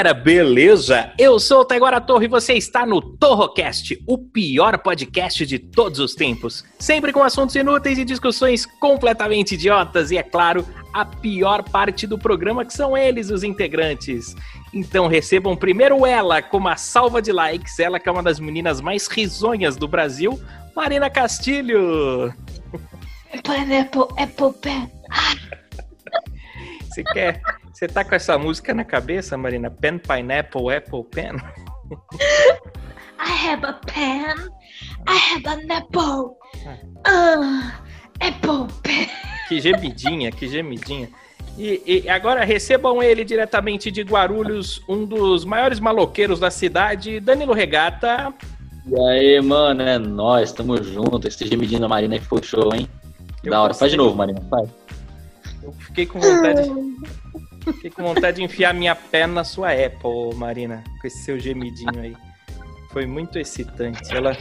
Galera, beleza? Eu sou o Taiguara Torre e você está no Torrocast, o pior podcast de todos os tempos. Sempre com assuntos inúteis e discussões completamente idiotas e, é claro, a pior parte do programa que são eles, os integrantes. Então recebam primeiro ela com uma salva de likes, ela que é uma das meninas mais risonhas do Brasil, Marina Castilho. Pineapple, apple pen. Você quer? Você tá com essa música na cabeça, Marina? Pen, pineapple, apple, pen? I have a pen. I have an apple. Ah, apple pen. Que gemidinha, que gemidinha. E, e agora recebam ele diretamente de Guarulhos, um dos maiores maloqueiros da cidade, Danilo Regata. E aí, mano, é nóis, tamo junto. Esse gemidinho da Marina que foi show, hein? Eu da hora. gostei. Faz de novo, Marina, faz. Eu fiquei com vontade, fiquei com vontade de enfiar minha pé na sua Apple, Marina, com esse seu gemidinho aí. Foi muito excitante. Ela,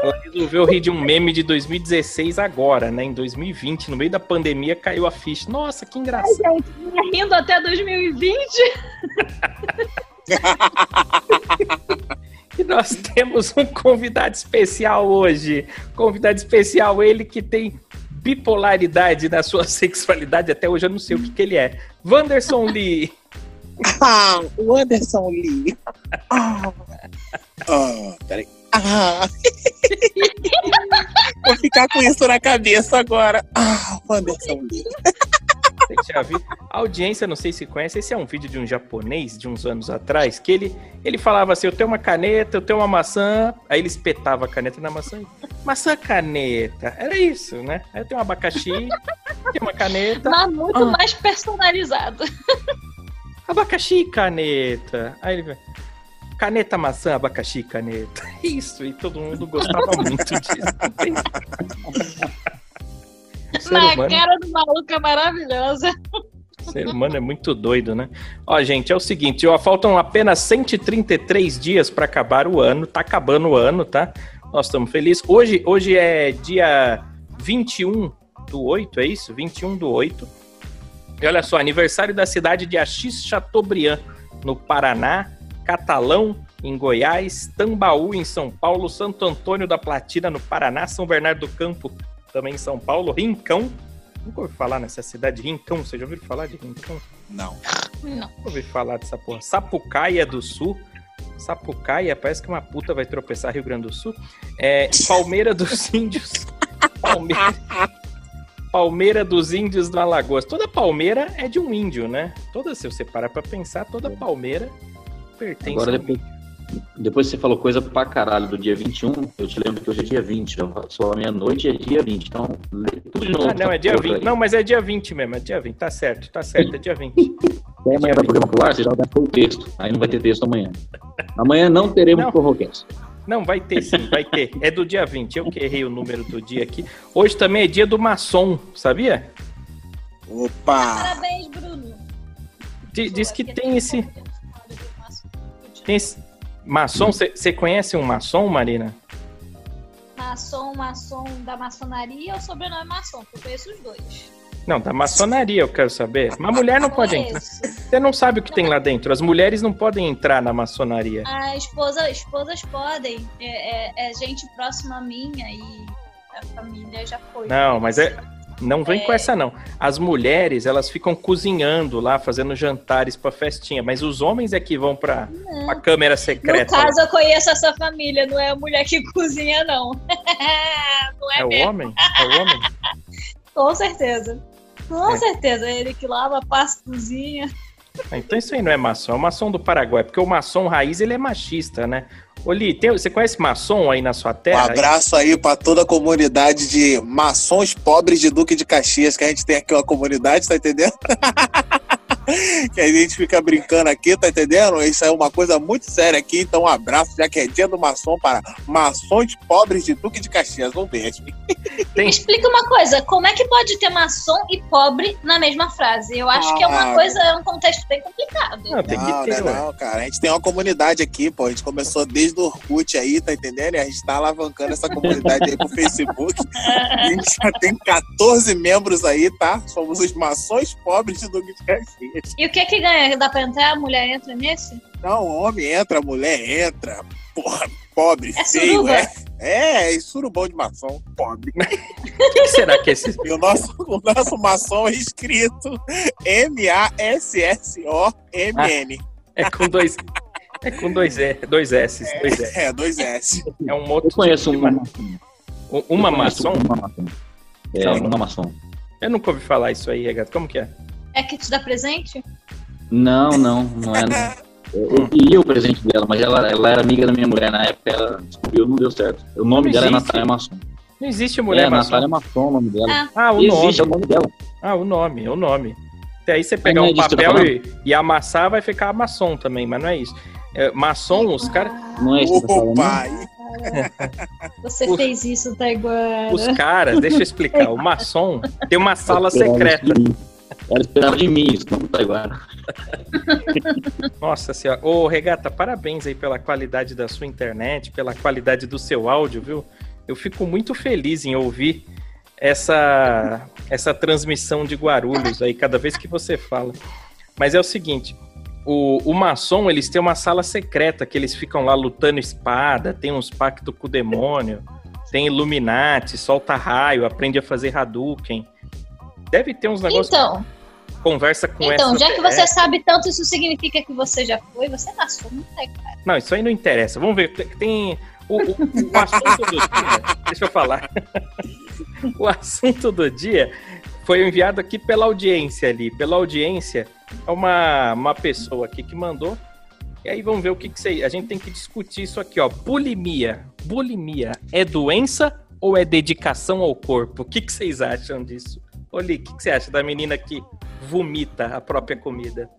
ela resolveu rir de um meme de 2016 agora, né? Em 2020, no meio da pandemia, caiu a ficha. Nossa, que engraçado. Gente, vinha rindo até 2020. E nós temos um convidado especial hoje. Convidado especial, ele que tem bipolaridade na sua sexualidade. Até hoje eu não sei o que, que ele é. Wanderson Lee. Ah, o Anderson Lee. Ah, ah, peraí. Ah. Vou ficar com isso na cabeça agora. Ah, o Anderson Lee. Já viu? A audiência, não sei se conhece, esse é um vídeo de um japonês de uns anos atrás, que ele, ele falava assim, eu tenho uma caneta, eu tenho uma maçã, aí ele espetava a caneta na maçã, e, maçã caneta, era isso, né? Aí eu tenho um abacaxi, tenho uma caneta, Mas muito Ah. mais personalizado. abacaxi caneta, aí ele vai, caneta maçã, abacaxi caneta, isso, e todo mundo gostava muito disso. Na humano- cara do maluco é maravilhosa. O ser humano é muito doido, né? Ó, gente, é o seguinte, ó, faltam apenas 133 dias para acabar o ano, tá acabando o ano, tá? Nós estamos felizes. Hoje, hoje é dia 21 do 8, é isso? 21 do 8. E olha só, aniversário da cidade de Assis Chateaubriand, no Paraná, Catalão, em Goiás, Tambaú, em São Paulo, Santo Antônio da Platina, no Paraná, São Bernardo do Campo, também em São Paulo, Rincão, Nunca ouvi falar nessa cidade, Rincão. Vocês já ouviram falar de Rincão? Não. Não. Nunca ouvi falar dessa porra. Sapucaia do Sul. Sapucaia, parece que uma puta vai tropeçar Rio Grande do Sul. É, Palmeira dos Índios. Palmeira, Palmeira dos Índios do Alagoas. Toda palmeira é de um índio, né? Toda, se você parar pra pensar, toda palmeira pertence Agora a um depois, você falou coisa pra caralho do dia 21, eu te lembro que hoje é dia 20, já passou a meia-noite é dia 20, então lê tudo de novo. Ah, não, é dia essa porra 20. aí. Não, mas é dia 20 mesmo, é dia 20. Tá certo, tá certo, é dia 20. Aí amanhã vai programa pro ar, você já vai pôr o texto, aí não vai ter texto amanhã. Amanhã não teremos Não. prorroguense. Não, vai ter sim, vai ter. É do dia 20. Eu que errei o número do dia aqui. Hoje também é dia do maçom, sabia? Opa! Parabéns, Bruno. Di- Diz que tem esse. Tem esse maçom. Você conhece um maçom, Marina? Maçom, maçom da maçonaria ou sobrenome maçom? que Eu conheço os dois. Não, da maçonaria eu quero saber. Uma mulher não pode entrar. Você não sabe o que tem lá dentro. As mulheres não podem entrar na maçonaria. A esposa, esposas podem. É, é- é gente próxima a minha e a família já foi. Não, mas é. Não vem É. com essa, não. As mulheres, elas ficam cozinhando lá, fazendo jantares pra festinha. Mas os homens é que vão pra, pra câmera No secreta. caso, eu conheço essa família, não é a mulher que cozinha, não. não é, É o mesmo. homem? É o homem? Com certeza. Com É. certeza. Ele que lava, passa, cozinha. Ah, Então isso aí não é maçom, é o maçom do Paraguai, porque o maçom raiz ele é machista, né? Oli, tem- você conhece maçom aí na sua Um terra? abraço aí pra toda a comunidade de maçons pobres de Duque de Caxias, que a gente tem aqui uma comunidade, tá entendendo? que a gente fica brincando aqui, tá entendendo? Isso é uma coisa muito séria aqui, então um abraço, já que é dia do maçom para maçons pobres de Duque de Caxias. Um beijo. Tem- Me explica uma coisa, como é que pode ter maçom e pobre na mesma frase? Eu acho que é uma Ah. coisa, é um contexto bem complicado. Não, tem não, que ter, não, é não, cara. A gente tem uma comunidade aqui, pô. A gente começou desde o Orkut aí, tá entendendo? E a gente tá alavancando essa comunidade aí pro Facebook. A gente já tem 14 membros aí, tá? Somos os maçons pobres de Duque de Caxias. E o que que ganha? Dá pra entrar? A mulher entra nesse? Não, homem entra, mulher entra. Porra, pobre, É feio, suruba? é. É, é surubão de maçom, pobre. O que, será que é esse. E o nosso, o nosso maçom é escrito M-A-S-S-O-M-N. É com dois. É com dois, e, dois S, dois S. É, dois S. É um outro Eu conheço tipo de uma ma- um- uma maçom? Uma maçom. É, uma maçom. Eu nunca ouvi falar isso aí, Regato. Como que é? É que te dá presente? Não, não, não é. Eu, eu queria o presente dela, mas ela, ela era amiga da minha mulher na época, ela descobriu, não deu certo. O nome Não dela existe. é Natália Maçom. Não existe mulher é, maçom. Natália Maçom, o nome dela. Ah, Ah, o Existe, é o nome. nome dela. Ah, o nome, o nome. Até aí você pegar é um eu tô papel e, e amassar, vai ficar maçom também, mas não é isso. É, maçom, os caras. Não é isso Ô, pai. Você Os- fez isso, Taiguara. Os caras, deixa eu explicar. O maçom tem uma sala secreta. Ela esperava de mim isso, não tá agora. Nossa senhora. Ô, Regata, parabéns aí pela qualidade da sua internet, pela qualidade do seu áudio, viu? Eu fico muito feliz em ouvir essa, essa transmissão de Guarulhos aí, cada vez que você fala. Mas é o seguinte, o, o maçom, eles têm uma sala secreta que eles ficam lá lutando espada, tem uns pactos com o demônio, tem Illuminati, solta raio, aprende a fazer Hadouken. Deve ter uns negócios Então, conversa com então, já que você sabe tanto, isso significa que você já foi, você maçom, não Taiguara. Não, isso aí não interessa. Vamos ver. Tem- Tem. O, o- o assunto do dia. Deixa eu falar. O assunto do dia foi enviado aqui pela audiência ali. Pela audiência, é uma, uma pessoa aqui que mandou. E aí vamos ver o que, que você. A gente tem que discutir isso aqui, ó. Bulimia. Bulimia é doença ou é dedicação ao corpo? O que, que vocês acham disso? Oli, o que, que você acha da menina que vomita a própria comida?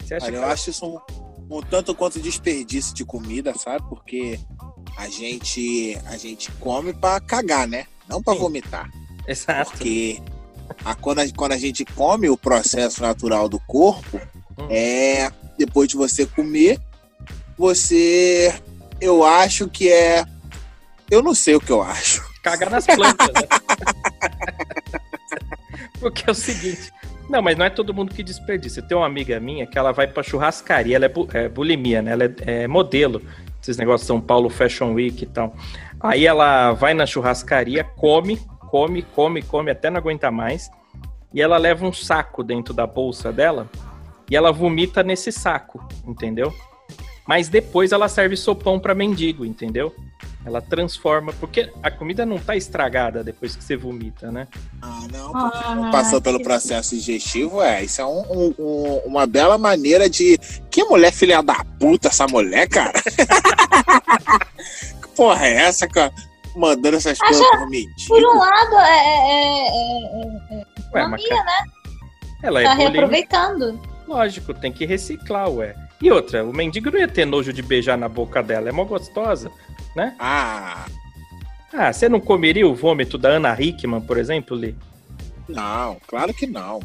Você acha Olha, que eu acho isso um, um tanto quanto desperdício de comida, sabe? Porque a gente, a gente come pra cagar, né? Não pra Sim. vomitar. Exato. Porque a, quando, a, quando a gente come o processo natural do corpo, Hum. é depois de você comer, você. Eu acho que é. Eu não sei o que eu acho. Cagar nas plantas, né? Porque é o seguinte. Não, mas não é todo mundo que desperdiça. Tem uma amiga minha que ela vai pra churrascaria, ela é, bu- é bulimia, né? Ela é, é modelo. Esses negócios São Paulo Fashion Week e tal. Aí ela vai na churrascaria, come, come, come, come, até não aguenta mais. E ela leva um saco dentro da bolsa dela e ela vomita nesse saco, entendeu? Mas depois ela serve sopão pra mendigo, entendeu? Ela transforma, porque a comida não tá estragada depois que você vomita, né? Ah, não, Ah, porque não passou pelo que- processo digestivo, é. Isso é um- um- um- uma bela maneira de. Que mulher filha da puta, essa mulher, cara? que porra é essa, cara? Mandando essas Ah, coisas por mentir. Por um lado, é, é, é, é Ué, mas economia, né? ela é Tá bulímica. reaproveitando. Lógico, tem que reciclar, ué. E outra, o mendigo não ia ter nojo de beijar na boca dela, é mó gostosa, né? Ah, Ah, você não comeria o vômito da Ana Hickman, por exemplo, Lee? não, claro que não.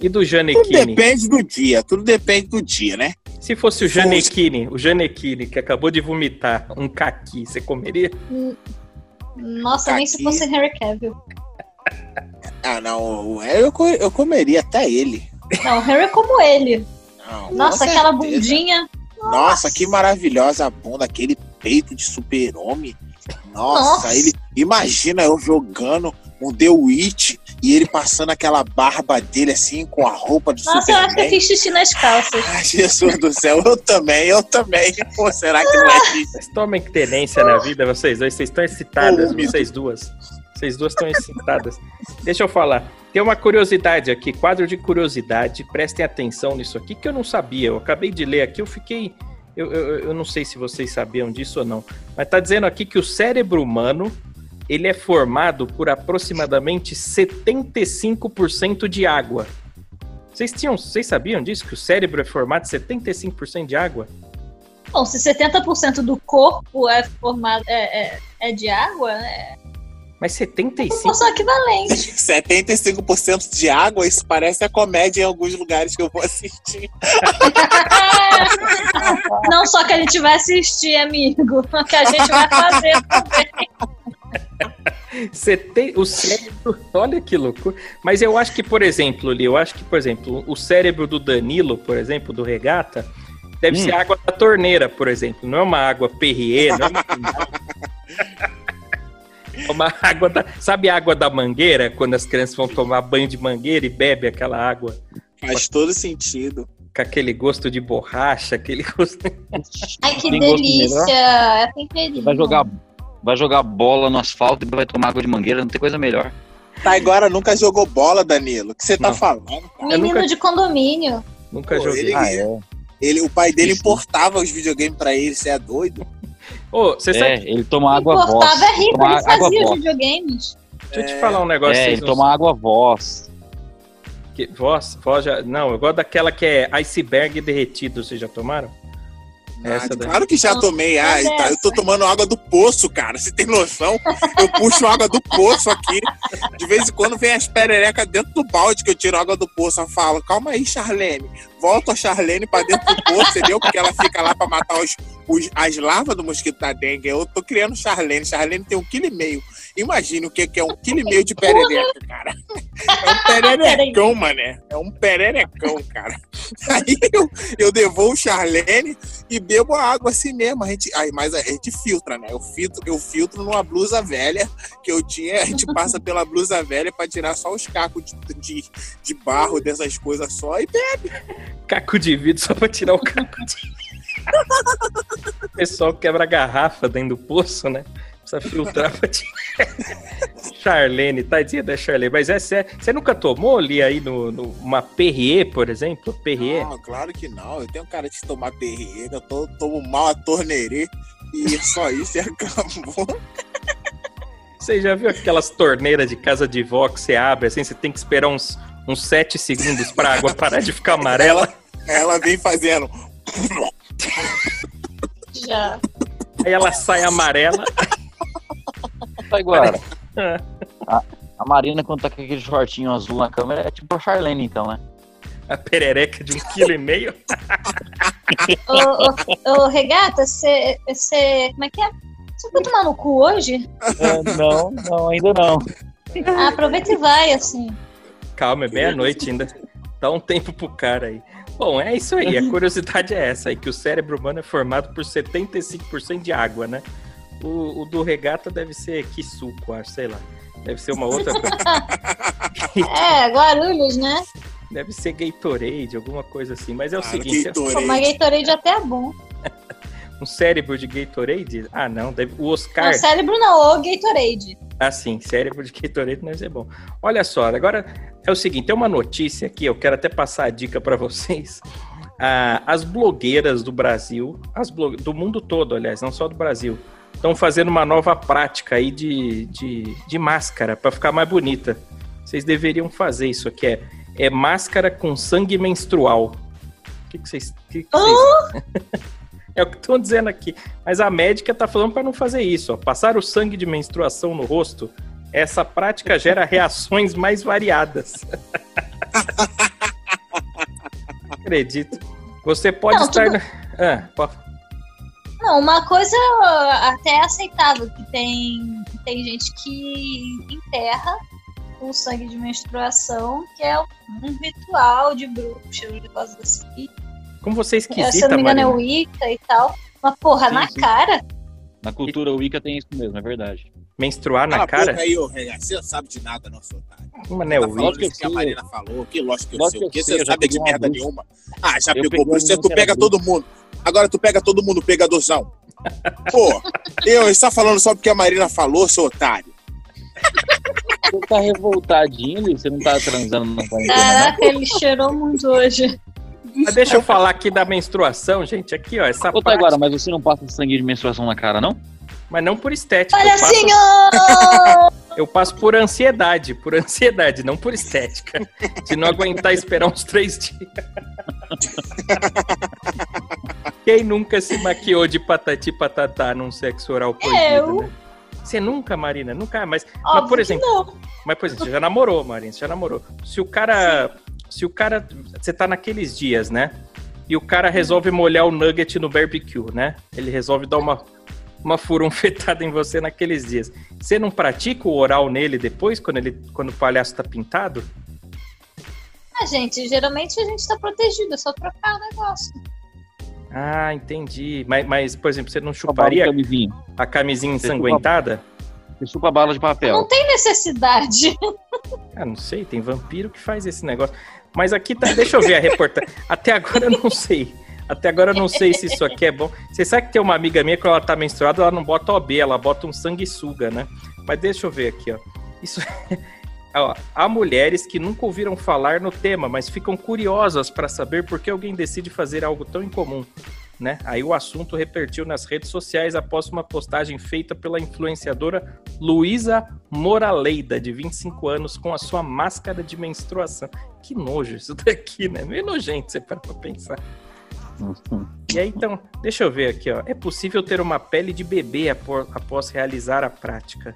E do Tudo Janequine? depende do dia, tudo depende do dia, né? Se fosse o Janequine, o Janequine, que acabou de vomitar um caqui, você comeria? Nossa, Tá nem se fosse Harry Cavill. Ah, não, eu, eu comeria até ele. Não, Harry é como ele. Não, Nossa, aquela certeza. bundinha. Nossa, que maravilhosa a bunda, aquele peito de super-homem. Nossa, Nossa. ele. Imagina eu jogando um The Witch e ele passando aquela barba dele assim com a roupa de Nossa, eu acho que eu Superman. fiz xixi nas calças. Ai, Jesus do céu, eu também, eu também. Pô, será que não é isso? Vocês tomem tenência na vida, vocês dois. Vocês estão excitadas, Ô, vocês duas. Vocês duas estão excitadas. Deixa eu falar. Tem uma curiosidade aqui, quadro de curiosidade. Prestem atenção nisso aqui, que eu não sabia. Eu acabei de ler aqui, eu fiquei. Eu, eu, eu não sei se vocês sabiam disso ou não. Mas tá dizendo aqui que o cérebro humano ele é formado por aproximadamente 75% de água. Vocês, tinham, vocês sabiam disso? Que o cérebro é formado de 75% de água? Bom, se 70% do corpo é formado é, é, é de água, é Mas 75%. proporção equivalente. 75% de água, isso parece a comédia em alguns lugares que eu vou assistir. Não só que a gente vai assistir, amigo, que a gente vai fazer também. Você tem o cérebro, olha que loucura. Mas eu acho que, por exemplo, Li, eu acho que, por exemplo, o cérebro do Danilo, por exemplo, do Regata, deve Hum. ser água da torneira, por exemplo. Não é uma água Perrier, não é uma... É uma água da. Sabe a água da mangueira? Quando as crianças vão tomar banho de mangueira e bebe aquela água Faz todo sentido. com aquele gosto de borracha, aquele gosto. Ai, que Tem delícia. É temperinho. Vai jogar, vai jogar bola no asfalto e vai tomar água de mangueira, não tem coisa melhor. Tá, agora nunca jogou bola, Danilo. O que você tá Não. falando? cara? Menino nunca- de condomínio. Nunca Pô, joguei. ele- Ah, é. Ele, o pai dele Isso. importava os videogames pra ele, você é doido? Ô, você sabe. É, ele toma água Importava voz. é rico, Toma ele água fazia os voz. videogames. Deixa eu te falar um negócio. É, ele não toma água voz. Que, voz, voz já. Não, eu gosto daquela que é iceberg derretido. Vocês já tomaram? Essa Ah, daí. claro que já tomei. Ah, tá, eu tô tomando água do poço, cara. Você tem noção? Eu puxo água do poço aqui. De vez em quando vem as pererecas dentro do balde que eu tiro água do poço. Eu falo, calma aí, Charlene. Volta a Charlene pra dentro do poço, entendeu? Porque ela fica lá pra matar os, os- as larvas do mosquito da dengue. Eu tô criando Charlene. Charlene tem um quilo e meio. Imagina o que que é um quilo e meio de perereca, cara. É um pererecão, mané. É um pererecão, cara. Aí eu, eu devolvo o Charlene e bebo a água assim mesmo. A gente, aí, mas a gente filtra, né? Eu filtro, eu filtro numa blusa velha que eu tinha. A gente passa pela blusa velha pra tirar só os cacos de, de, de barro, dessas coisas só. E Caco de vidro só pra tirar o caco de. O pessoal quebra garrafa dentro do poço, né? Precisa filtrar pra tirar. Charlene, tadinha da Charlene. Mas é sério. Você nunca tomou ali aí no, no- uma Perrier, por exemplo? Perrier? Não, claro que não. Eu tenho cara de tomar perrier, eu tô, tomo mal a torneirê. E é só isso e acabou. Você já viu aquelas torneiras de casa de vó que você abre assim? Você tem que esperar uns, uns 7 segundos pra água parar de ficar amarela. Ela vem fazendo. Já. Aí ela sai amarela. Tá igual. A, a Marina, quando tá com aquele shortinho azul na câmera, é tipo a Charlene, então, né? A perereca de um quilo e meio. Ô, ô, ô, Regata, você. Como é que é? Você foi tomar no cu hoje? não, não, ainda não. Ah, aproveita e vai, assim. Calma, é meia-noite ainda. Dá um tempo pro cara aí. Bom, é isso aí. A curiosidade é essa aí, que o cérebro humano é formado por 75% de água, né? O, o do regata deve ser Kisuko, acho, sei lá. Deve ser uma outra coisa. É, Guarulhos, né? Deve ser Gatorade, alguma coisa assim. Mas é o Ah, seguinte, Pô, Gatorade. mas Gatorade até é bom. um cérebro de Gatorade? Ah, não. Deve... O Oscar... Não, cérebro não, ô Gatorade. Ah, sim, cérebro de Gatorade deve ser bom. Olha só, agora é o seguinte, tem uma notícia aqui, eu quero até passar a dica para vocês. Ah, as blogueiras do Brasil, as blo- do mundo todo, aliás, não só do Brasil, estão fazendo uma nova prática aí de, de, de máscara para ficar mais bonita. Vocês deveriam fazer isso aqui, é, é máscara com sangue menstrual. O que, que vocês... que que vocês- É o que estão dizendo aqui. Mas a médica tá falando para não fazer isso. Ó. Passar o sangue de menstruação no rosto, essa prática gera reações mais variadas. Acredito. Você pode Não, estar. tudo- Ah, pode- Não, uma coisa até é aceitável, que tem, tem gente que enterra o sangue de menstruação, que é um ritual de bruxa, um negócio assim. Como você é É, se eu esquisita, não me engano, é. Wicca e tal. Mas, porra, Sim, na sim. cara. Na cultura Wicca tem isso mesmo, é verdade. Menstruar na cara? aí, ô. Você não sabe de nada, não, seu otário. Uma né, Tá Wicca. falando que que a. Marina falou. Que lógico que eu Lógico sei. O que você sabe de merda bruxa. nenhuma? Ah, já Eu pegou uma Tu pega bruxa. todo mundo. Agora tu pega todo mundo pegadorzão. Pô, eu, você tá falando só porque a Marina falou, seu otário. Você tá revoltadinho? Você não tá transando na quarentena, Caraca, ele cheirou muito hoje. Mas deixa eu falar aqui da menstruação, gente. Aqui, ó, essa não? Ô, prática, Taiguara, mas você não passa sangue de menstruação na cara, não? Mas não por estética. eu Olha, faço- senhor! Eu passo por ansiedade, por ansiedade, não por estética. De não aguentar esperar uns três dias. Quem nunca se maquiou de patati patatá num sexo oral proibido, Eu. né? Você nunca, Marina? Nunca, mas, mas Óbvio por que exemplo, não. mas, por exemplo, você já namorou, Marina, você já namorou. Se o cara. Se o cara. Você tá naqueles dias, né? E o cara resolve molhar o nugget no barbecue, né? Ele resolve dar uma, uma furunfetada em você naqueles dias. Você não pratica o oral nele depois, quando, ele, quando o palhaço tá pintado? Ah, gente, geralmente a gente tá protegido, é só trocar o negócio. Ah, entendi. Mas, mas por exemplo, você não Chupa a chuparia camisinha. a camisinha ensanguentada? Você chupa a bala de papel. Não tem necessidade. Ah, não sei, tem vampiro que faz esse negócio. Mas aqui tá. Deixa eu ver a reportagem. Até agora eu não sei. Até agora eu não sei se isso aqui é bom. Você sabe que tem uma amiga minha quando ela tá menstruada, ela não bota OB, ela bota um sanguessuga, né? Mas deixa eu ver aqui, ó. Isso. Ó, há mulheres que nunca ouviram falar no tema, mas ficam curiosas para saber por que alguém decide fazer algo tão incomum. Né? Aí o assunto repertiu nas redes sociais após uma postagem feita pela influenciadora Luísa Moraleida, de 25 anos, com a sua máscara de menstruação. Que nojo isso daqui, né? Meio nojento você para pra pensar. E aí, então, deixa eu ver aqui, ó. É possível ter uma pele de bebê após, realizar a prática.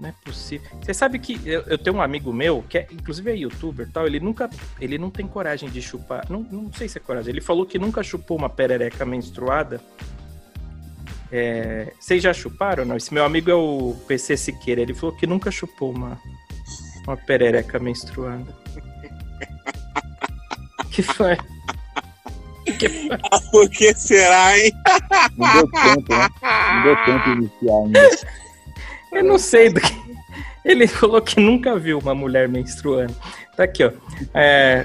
Não é possível. Você sabe que eu, eu tenho um amigo meu, que é, inclusive é youtuber tal, ele nunca. Ele não tem coragem de chupar. Não, não sei se é coragem. Ele falou que nunca chupou uma perereca menstruada. É, vocês já chuparam? Não, esse meu amigo é o PC Siqueira. Ele falou que nunca chupou uma, uma perereca menstruada. que foi? Que foi? Por que será, hein? Não deu tempo, né? Não deu tempo de iniciar ainda. Eu não sei do que. Ele falou que nunca viu uma mulher menstruando. Tá aqui, ó. É,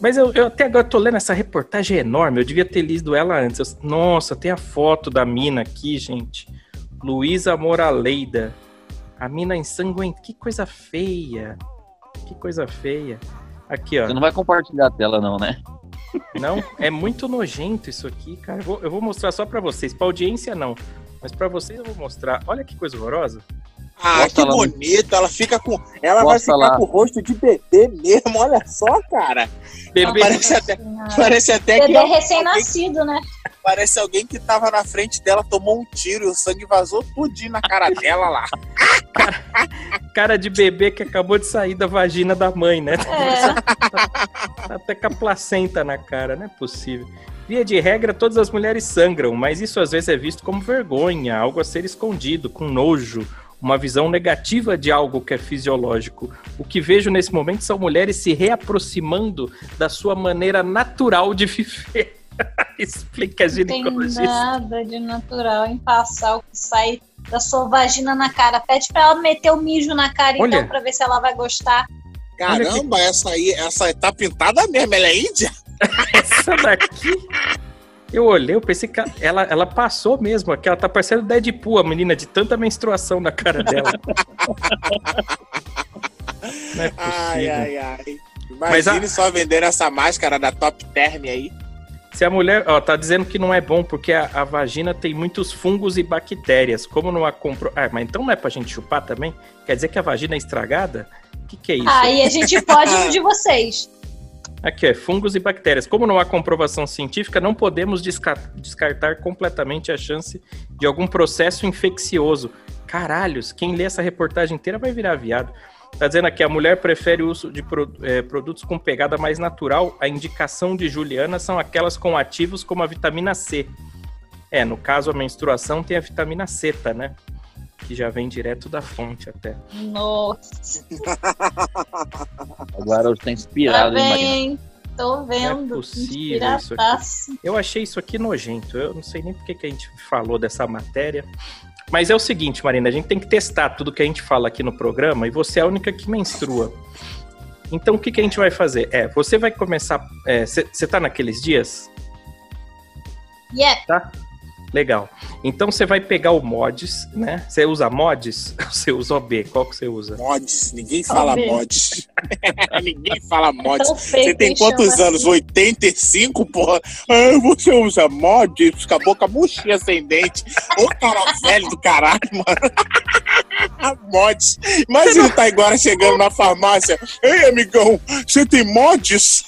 Mas eu, eu até agora tô lendo essa reportagem enorme. Eu devia ter lido ela antes. Eu- Nossa, tem a foto da mina aqui, gente. Luísa Moraleida. A mina ensanguentada. Que coisa feia. Que coisa feia. Aqui, ó. Você não vai compartilhar a tela, não, né? Não, é muito nojento isso aqui, cara. Eu vou, eu vou mostrar só pra vocês. Pra audiência, não. Mas pra vocês eu vou mostrar. Olha que coisa horrorosa. Ah, Mostra que lá bonito. Ela fica com. Ela vai Mostra ficar lá. com o rosto de bebê mesmo. Olha só, cara. Bebê. Parece até, parece até que Bebê alguém, recém-nascido, né? Parece alguém que tava na frente dela, tomou um tiro e o sangue vazou tudinho na cara dela lá. Cara de bebê que acabou de sair da vagina da mãe, né? É. Tá até com a placenta na cara, não é possível. Via de regra, todas as mulheres sangram, mas isso às vezes é visto como vergonha, algo a ser escondido, com nojo, uma visão negativa de algo que é fisiológico. O que vejo nesse momento são mulheres se reaproximando da sua maneira natural de viver. Explica a Não tem ginecologista. nada de natural em passar o que sai da sua vagina na cara. Pede pra ela meter o mijo na cara, Olha. então, pra ver se ela vai gostar. Caramba, essa aí, essa tá pintada mesmo. Ela é índia? Essa daqui. Eu olhei, eu pensei que ela, ela passou mesmo, que ela tá parecendo Deadpool, a menina, de tanta menstruação na cara dela. Não é possível. Ai, ai, ai. Mas a- Imagine só vender essa máscara da Top Term aí. Se a mulher, ó, tá dizendo que não é bom porque a, a vagina tem muitos fungos e bactérias. Como não a compro. Ah, mas então não é pra gente chupar também? Quer dizer que a vagina é estragada? O que, que é isso? Aí a gente pode no de vocês. Aqui é fungos e bactérias. Como não há comprovação científica, não podemos desca- descartar completamente a chance de algum processo infeccioso. Caralhos, quem lê essa reportagem inteira vai virar viado. Tá dizendo aqui, a mulher prefere o uso de pro- eh, produtos com pegada mais natural. A indicação de Juliana são aquelas com ativos como a vitamina C. É, no caso, a menstruação tem a vitamina C, tá, né? Que já vem direto da fonte até. Nossa, Agora tá tá inspirado, hein, Marina? bem. Tô vendo. Não é possível isso aqui. Eu achei isso aqui nojento. Eu não sei nem por que que a gente falou dessa matéria. Mas é o seguinte, Marina, a gente tem que testar tudo que a gente fala aqui no programa e você é a única que menstrua. Então o que, que a gente vai fazer? É, você vai começar. Você tá naqueles dias? Yeah. Tá? Legal. Então você vai pegar o mods, né? Você usa mods? Você usa OB? Qual que você usa? Mods, ninguém fala Óbvio. mods. ninguém fala mods. Tão feio Você tem quantos anos? assim. 85, porra? Ah, você usa mods? Com a boca sem dente. Ô cara velho do caralho, mano. mods. Imagina o Taiguara chegando na farmácia. Ei, amigão, você tem mods?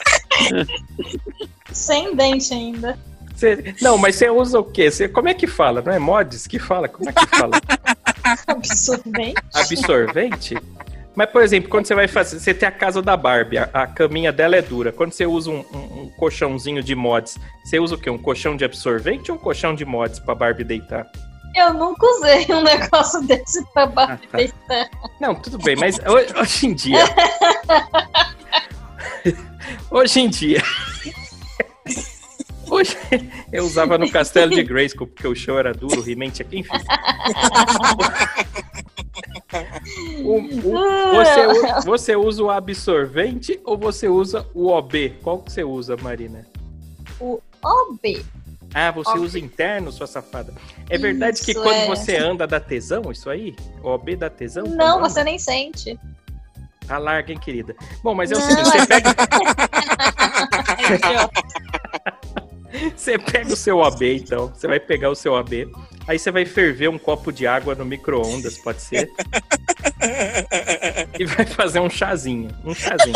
Sem dente ainda. Você- Não, mas você usa o quê? Você... Como é que fala? Não é mods que fala? Como é que fala? Absurdamente. Absorvente? Mas, por exemplo, quando você vai fazer. Você tem a casa da Barbie, a, a caminha dela é dura. Quando você usa um, um- um colchãozinho de mods, você usa o quê? Um colchão de absorvente ou um colchão de mods pra Barbie deitar? Eu nunca usei um negócio desse pra Barbie Ah, tá. deitar. Não, tudo bem, mas hoje, hoje em dia. hoje em dia. Hoje eu usava no castelo de Grayskull porque o chão era duro, o tinha que. Enfim. O- o- você, você usa o absorvente ou você usa o OB? Qual que você usa, Marina? OB. Ah, você OB. usa interno, sua safada. É verdade que Isso, quando é. você anda dá tesão, isso aí? O OB dá tesão? Não, Quando anda? você nem sente. Tá larga, hein, querida? Bom, mas é o Não, seguinte, você pega, você pega o seu OB, então. Você vai pegar o seu OB. Aí você vai ferver um copo de água no micro-ondas, pode ser. e vai fazer um chazinho. Um chazinho.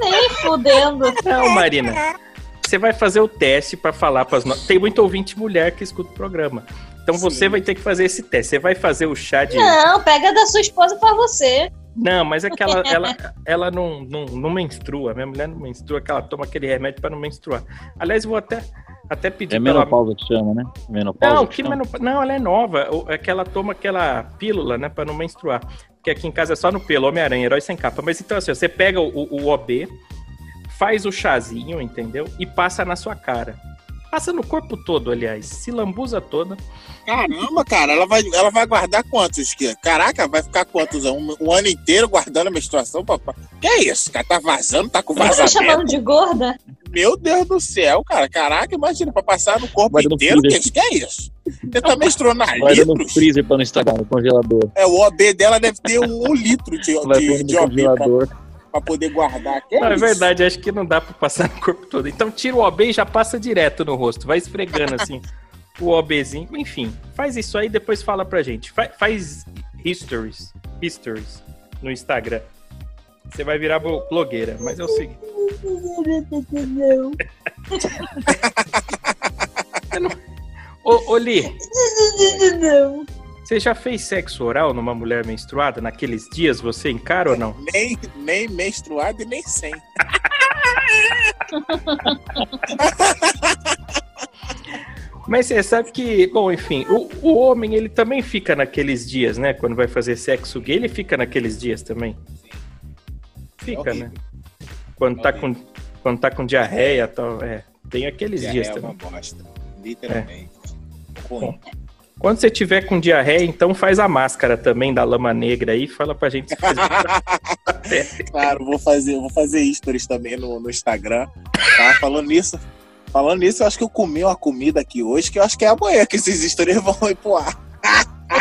Nem fudendo. Não, Marina. Você vai fazer o teste pra falar para as no... Tem muito ouvinte mulher que escuta o programa. Então você vai ter que fazer esse teste. Você vai fazer o chá de. Não, pega da sua esposa pra você. Não, mas é que ela, ela, ela não, não, não menstrua. Minha mulher não menstrua, que ela toma aquele remédio pra não menstruar. Aliás, vou até, até pedir É menopausa que chama, né? Menopausa. Não, que que menop... não, ela é nova. É que ela toma aquela pílula, né, pra não menstruar. Porque aqui em casa é só no pelo, Homem-Aranha, herói sem capa. Mas então, assim, você pega o, o OB, faz o chazinho, entendeu? E passa na sua cara. Passa no corpo todo, aliás. Se lambuza toda. Caramba, cara, ela vai, ela vai guardar quantos? Que, caraca, vai ficar quantos? Um, um ano inteiro guardando a menstruação, papai? Que é isso? Cara, tá vazando, tá com Tá me vazamento. chamando de gorda? Meu Deus do céu, cara. Caraca, imagina, pra passar no corpo inteiro, que, isso? que é isso? Você tá menstruando a Vai dando no freezer pra não estragar no congelador. É, o OB dela deve ter um, um litro de, de, de no OB congelador. pra poder guardar. Que Não, é verdade, acho que não dá pra passar no corpo todo. Então tira o OB e já passa direto no rosto. Vai esfregando assim o OBzinho. Enfim, faz isso aí depois fala pra gente. Fa- faz histories, histories no Instagram. Você vai virar blo- blogueira, mas é o seguinte. Não. Ô, ô Li, Não. Você já fez sexo oral numa mulher menstruada naqueles dias? Você encara ou não? Nem, nem menstruado e nem sem. Mas você sabe que, bom, enfim, o, o homem ele também fica naqueles dias, né? Quando vai fazer sexo gay, ele fica naqueles dias também. Fica, É né? Quando tá com, quando tá com diarreia e tal, é. Tem aqueles Diarreia dias é uma também. bosta. Literalmente. Ruim. Quando você tiver com diarreia, então faz a máscara também da lama negra aí, fala pra gente se faz Claro, vou fazer, vou fazer stories também no, no Instagram. Tá? Falando nisso, falando nisso, eu acho que eu comi uma comida aqui hoje que eu acho que é amanhã que esses stories vão ir pro ar.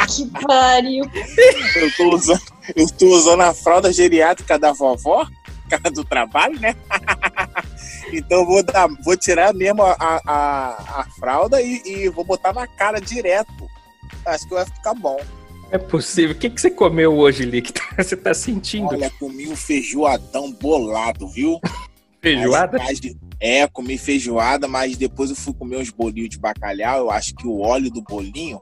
Que pariu. Eu tô usando, eu tô usando a fralda geriátrica da vovó, cara do trabalho, né? Então eu vou dar, vou tirar mesmo a, a, a, fralda e, e vou botar na cara direto. Acho que vai ficar bom. É possível. O que, que você comeu hoje, Li? Que tá- você tá sentindo? Olha, comi um feijoadão bolado, viu? Feijoada? Mas- mas é, comi feijoada, mas depois eu fui comer uns bolinhos de bacalhau. Eu acho que o óleo do bolinho,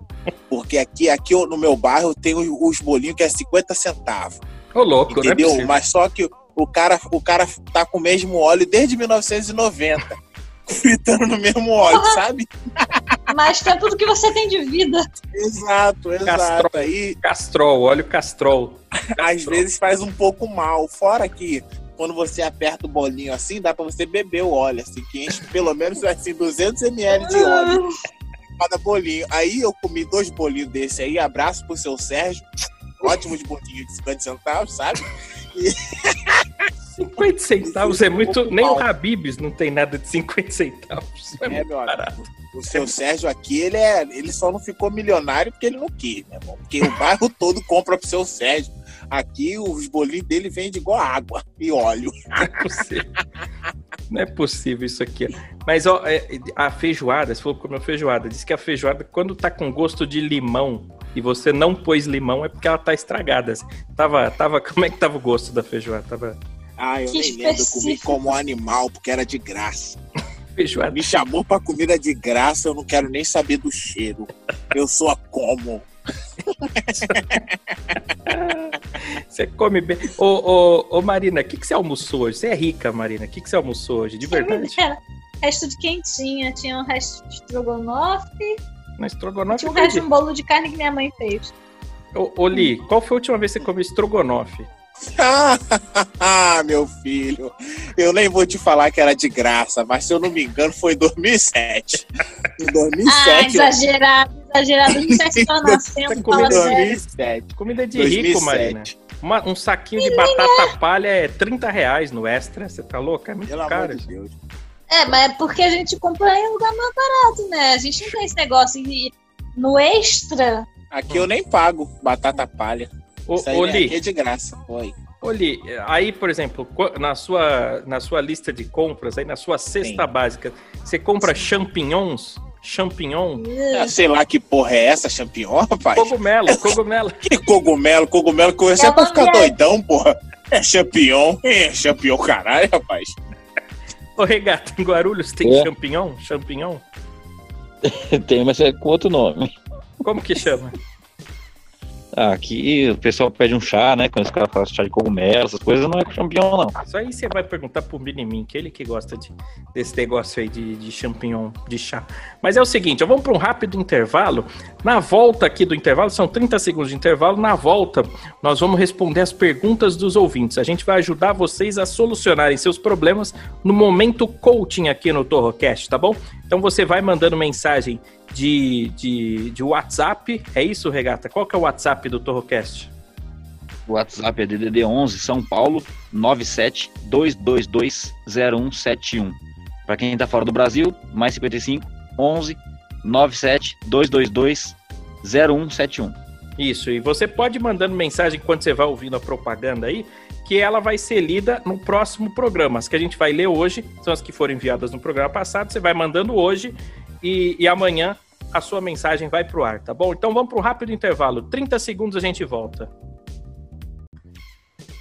porque aqui, aqui no meu bairro tem os, os bolinhos que é 50 centavos, Ô, louco, é entendeu? possível. mas só que o cara, o cara tá com o mesmo óleo desde 1990, fritando no mesmo óleo, sabe? Mais tempo do que você tem de vida. Exato, exato. Aí Castrol, óleo castrol. às vezes faz um pouco mal. Fora que quando você aperta o bolinho assim, dá pra você beber o óleo, assim, que enche pelo menos assim 200 ml de óleo cada bolinho. Aí eu comi dois bolinhos desse aí, abraço pro seu Sérgio. Ótimos bolinhos de 50 centavos, sabe? E, 50 centavos é muito. Nem o Habibs não tem nada de 50 centavos. É, É, meu barato. O seu Sérgio aqui, ele, é, ele só não ficou milionário porque ele não quis, irmão. Porque o bairro todo compra pro seu Sérgio. Aqui os bolinhos dele vendem igual água e óleo. Não é possível. Não é possível isso aqui. Mas ó, é, a feijoada, você falou que comeu feijoada. Diz que a feijoada, quando tá com gosto de limão e você não pôs limão, é porque ela tá estragada. Tava, tava, como é que tava o gosto da feijoada? Tava Ah, eu Que nem lembro, eu comi específico. como animal, porque era de graça. feijoada. Me chamou pra comida de graça, eu não quero nem saber do cheiro. Eu sou a como. Você come bem. Ô, ô, ô Marina, o que, que você almoçou hoje? Você é rica, Marina. O que, que você almoçou hoje? De verdade? Era resto de quentinha, tinha um resto de estrogonofe, Mas estrogonofe. tinha um resto de um bolo de carne que minha mãe fez. Ô, ô Li, qual foi a última vez que você comeu estrogonofe? Ah, meu filho, eu nem vou te falar que era de graça, mas se eu não me engano foi em 2007. Em Ah, 2007. eu- exagerado, exagerado. A gente tá se nascendo, fala sério. 2007. Comida de rico, 2007. Marina. Uma- um saquinho de batata palha é 30 reais no extra. Você tá louca? É muito Pelo amor caro. de Deus. É, mas é porque a gente compra em lugar mais barato, né? A gente não tem esse negócio de no extra. Aqui eu nem pago batata palha. Ô, Isso aí ô, aqui Li, é de graça. Oi. ô, Li, aí, por exemplo, na sua, na sua lista de compras, aí na sua cesta Sim. básica, você compra champignons? Champignon? Ah, sei lá que porra é essa, champignon, rapaz? Cogumelo, cogumelo. Que cogumelo, cogumelo que você é É pra ficar doidão, porra. É champignon, é champignon, caralho, rapaz. Ô, Regata, em Guarulhos tem É. champignon? Champignon? Tem, mas é com outro nome. Como que chama? Ah, aqui o pessoal pede um chá, né? Quando os caras fazem chá de cogumelo, essas coisas, não é com champignon, não. Isso aí você vai perguntar pro Minimin, que ele que gosta de, desse negócio aí de, de champignon, de chá. Mas é o seguinte, vamos para um rápido intervalo. Na volta aqui do intervalo, são 30 segundos de intervalo. Na volta, nós vamos responder as perguntas dos ouvintes. A gente vai ajudar vocês a solucionarem seus problemas no momento coaching aqui no Torrocast, tá bom? Então você vai mandando mensagem de, de, de WhatsApp. É isso, Regata? Qual que é o WhatsApp do Torrocast? O WhatsApp é DDD 11 São Paulo 97 222 0171. Para quem tá fora do Brasil, mais 55 11 97 222 0171. Isso, e você pode ir mandando mensagem quando você vai ouvindo a propaganda aí, que ela vai ser lida no próximo programa. As que a gente vai ler hoje são as que foram enviadas no programa passado, você vai mandando hoje e, e amanhã a sua mensagem vai pro ar, tá bom? Então vamos para um rápido intervalo, 30 segundos a gente volta.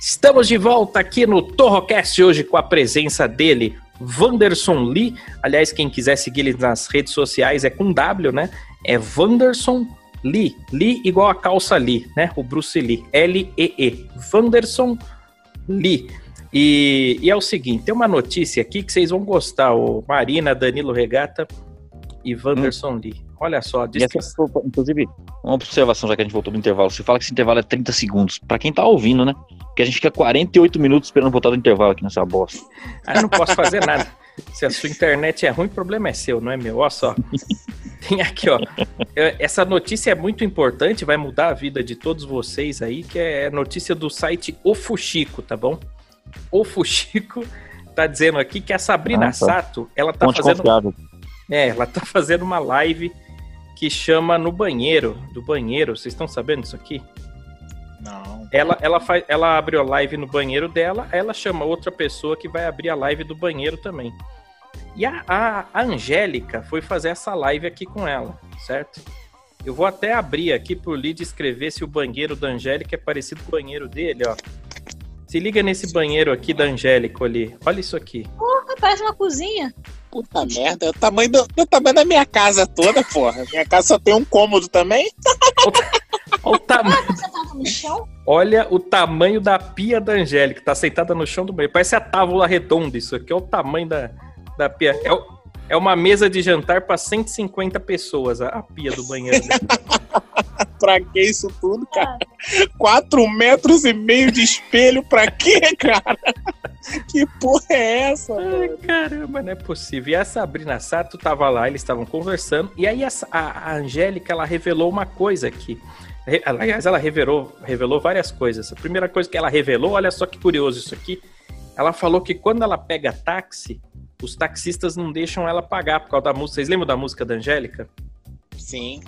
Estamos de volta aqui no Torrocast hoje com a presença dele, Wanderson Lee. Aliás, quem quiser seguir ele nas redes sociais é com W, né? É Wanderson Lee. Lee igual a calça Lee, né? O Bruce Lee. L-E-E. Wanderson Lee. E, e é o seguinte, tem uma notícia aqui que vocês vão gostar. O Marina, Danilo Regata e Wanderson Lee. Olha só, essa, inclusive, uma observação, já que a gente voltou do intervalo. Você fala que esse intervalo é 30 segundos. Pra quem tá ouvindo, né? Porque a gente fica 48 minutos esperando voltar do intervalo aqui nessa bosta. Ah, eu não posso fazer nada. Se a sua internet é ruim, o problema é seu, não é meu. Olha só. Tem aqui, ó. É, Essa notícia é muito importante, vai mudar a vida de todos vocês aí, que é notícia do site O Fuxico, tá bom? O Fuxico tá dizendo aqui que a Sabrina Ah, tá. Sato, ela tá Fonte fazendo confiável. É, ela tá fazendo uma live que chama No Banheiro, do banheiro. Vocês estão sabendo disso aqui? Não. Ela, ela, faz, ela abriu a live no banheiro dela, ela chama outra pessoa que vai abrir a live do banheiro também. E a, a, a Angélica foi fazer essa live aqui com ela, certo? Eu vou até abrir aqui por Lid escrever se o banheiro da Angélica é parecido com o banheiro dele, ó. Se liga nesse banheiro aqui da Angélica ali. Olha isso aqui. Porra, parece uma cozinha. Puta merda, é o tamanho, do, é o tamanho da minha casa toda, porra. Minha casa só tem um cômodo também. Olha o tamanho. Olha o tamanho da pia da Angélica, tá sentada no chão do banheiro. Parece a tábua redonda isso aqui, é o tamanho da, da pia. É, o- é uma mesa de jantar para 150 pessoas, a, a pia do banheiro. Pra que isso tudo, cara? Quatro metros e meio de espelho, pra quê, cara? Que porra é essa, Ai, caramba, não é possível. E a Sabrina Sato tava lá, eles estavam conversando, e aí a, a, Angélica, ela revelou uma coisa aqui. Aliás, ela revelou, revelou várias coisas. A primeira coisa que ela revelou, olha só que curioso isso aqui, Ela falou que quando ela pega táxi, os taxistas não deixam ela pagar por causa da música. Vocês lembram da música da Angélica? Sim.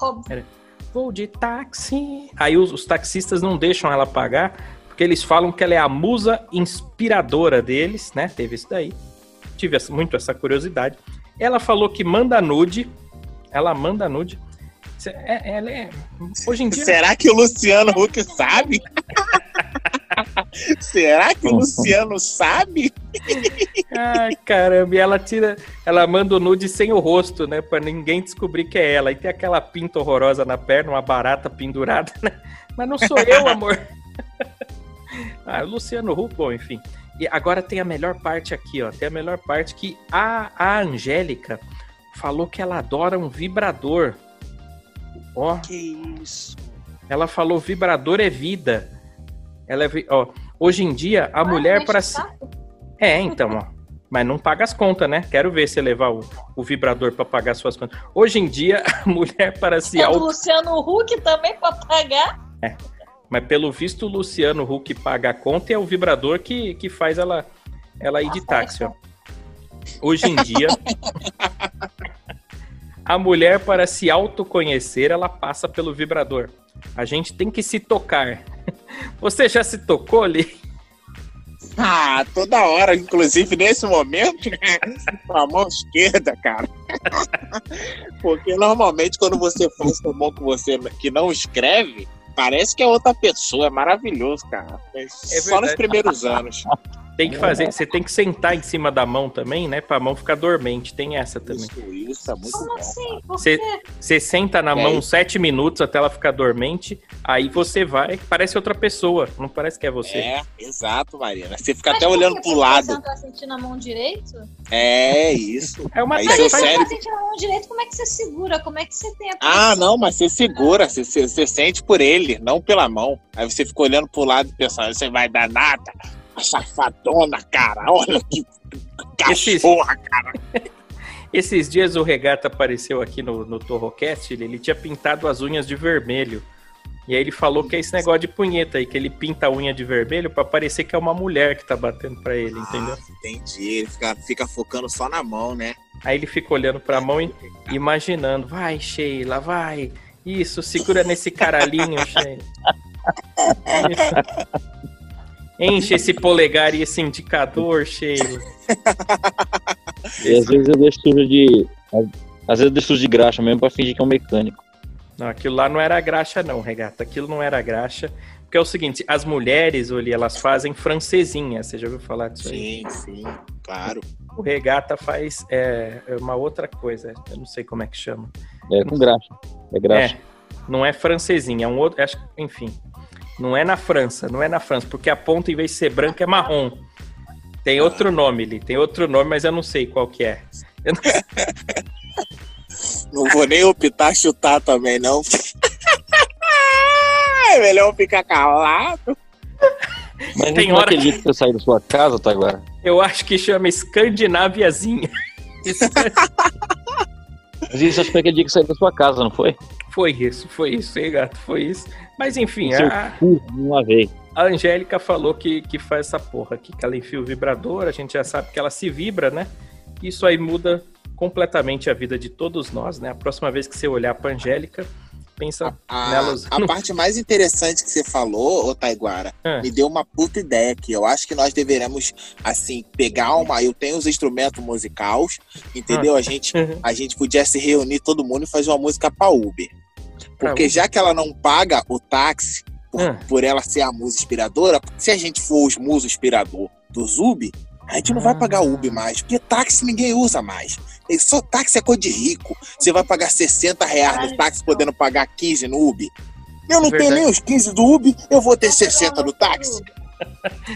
Óbvio. Vou de táxi. Aí os, os taxistas não deixam ela pagar, porque eles falam que ela é a musa inspiradora deles, né? Teve isso daí. Tive essa- muito essa curiosidade. Ela falou que manda nude. Ela manda nude. É- ela é. Hoje em dia. Será que o Luciano Huck sabe? Será que o Luciano sabe? Ai, caramba, e ela tira, ela manda o nude sem o rosto, né, Pra ninguém descobrir que é ela. E tem aquela pinta horrorosa na perna, uma barata pendurada, né? Mas não sou eu, amor. ah, o Luciano Huck, bom, enfim. E agora tem a melhor parte aqui, ó. Tem a melhor parte que a, a Angélica falou que ela adora um vibrador. Ó, Que isso. ela falou vibrador é vida. Ela é, ó, hoje em dia a mulher Enche para o se é, então, ó. Mas não paga as contas, né? Quero ver você levar o, o vibrador pra pagar suas contas. Hoje em dia, a mulher para se É auto... Luciano Huck também pra pagar. Mas pelo visto, o Luciano Huck paga a conta e é o vibrador que, que faz ela, ela ir de táxi, ó. Hoje em dia, a mulher para se autoconhecer, ela passa pelo vibrador. A gente tem que se tocar. Você já se tocou ali? Ah, toda hora, inclusive nesse momento, né? Com a mão esquerda, cara. Porque normalmente quando você faz com mão que você que não escreve, parece que é outra pessoa. É maravilhoso, cara. Mas É Só nos primeiros anos. Tem que fazer, você tem que sentar em cima da mão também, né? Pra mão ficar dormente. Tem essa também. Isso, isso é muito Como bom. assim? Por Você- quê? Você senta na E mão aí? sete minutos até ela ficar dormente, aí você vai, parece outra pessoa, não parece que é você. É, exato, Marina. Você fica Mas até por olhando pro lado. Você não tá sentindo a mão direito? É isso. É uma Aí Mas se você não tá sentindo a mão direito, como é que você segura? Como é que você tem a Ah, não, mas você segura, você, você, você sente por ele, não pela mão. Aí você fica olhando pro lado e pensando, você vai dar nada. Safadona, cara, olha que Esses- cachorra, cara. Esses dias o Regata apareceu aqui no, no Torrocast, ele, ele tinha pintado as unhas de vermelho. E aí ele falou que é esse negócio de punheta aí, que ele pinta a unha de vermelho pra parecer que é uma mulher que tá batendo pra ele, entendeu? Ah, entendi, ele fica, fica focando só na mão, né? Aí ele fica olhando pra mão e imaginando, vai Sheila, vai, isso, segura nesse caralhinho, Sheila. Enche esse polegar e esse indicador, Sheila. E às vezes eu deixo sujo de. Às vezes eu deixo sujo de graxa mesmo pra fingir que é um mecânico. Não, aquilo lá não era graxa, não, regata. Aquilo não era graxa. Porque é o seguinte, as mulheres, Oli, elas fazem francesinha. Você já ouviu falar disso aí? Sim, sim, claro. O regata faz é, é uma outra coisa. Eu não sei como é que chama. É com graxa. É graxa. É, não é francesinha, é um outro. Acho, enfim, não é na França, não é na França, porque a ponta, em vez de ser branca, é marrom. Tem outro nome ali, tem outro nome, mas eu não sei qual que é. Eu não. Não vou nem optar chutar também, não. É melhor ficar calado. Mas Tem hora acredito que você saiu da sua casa, tá agora. Eu acho que chama Escandinaviazinha. Mas isso acho que foi aquele dia que saiu da sua casa, não foi? Foi isso, foi isso, hein, gato? Foi isso. Mas enfim, a, uma vez. a Angélica falou que, que faz essa porra aqui, que ela enfia o vibrador, a gente já sabe que ela se vibra, né? Isso aí muda completamente a vida de todos nós, né? A próxima vez que você olhar pra Angélica, pensa A, nela usando. a parte mais interessante que você falou, ô Taiguara, Ah. me deu uma puta ideia aqui. Eu acho que nós deveremos, assim, pegar uma. Eu tenho os instrumentos musicais, entendeu? A gente, a gente podia se reunir todo mundo e fazer uma música pra Uber. Pra Porque Uber. já que ela não paga o táxi por, Ah. por ela ser a musa inspiradora, se a gente for os musos inspirador do Zub, a gente não vai pagar Ah. Uber mais, porque táxi ninguém usa mais. Só táxi é coisa de rico. Você vai pagar 60 reais no táxi, podendo pagar 15 no Uber. Eu não tenho Verdade. nem os 15 do Uber, eu vou ter 60 no táxi.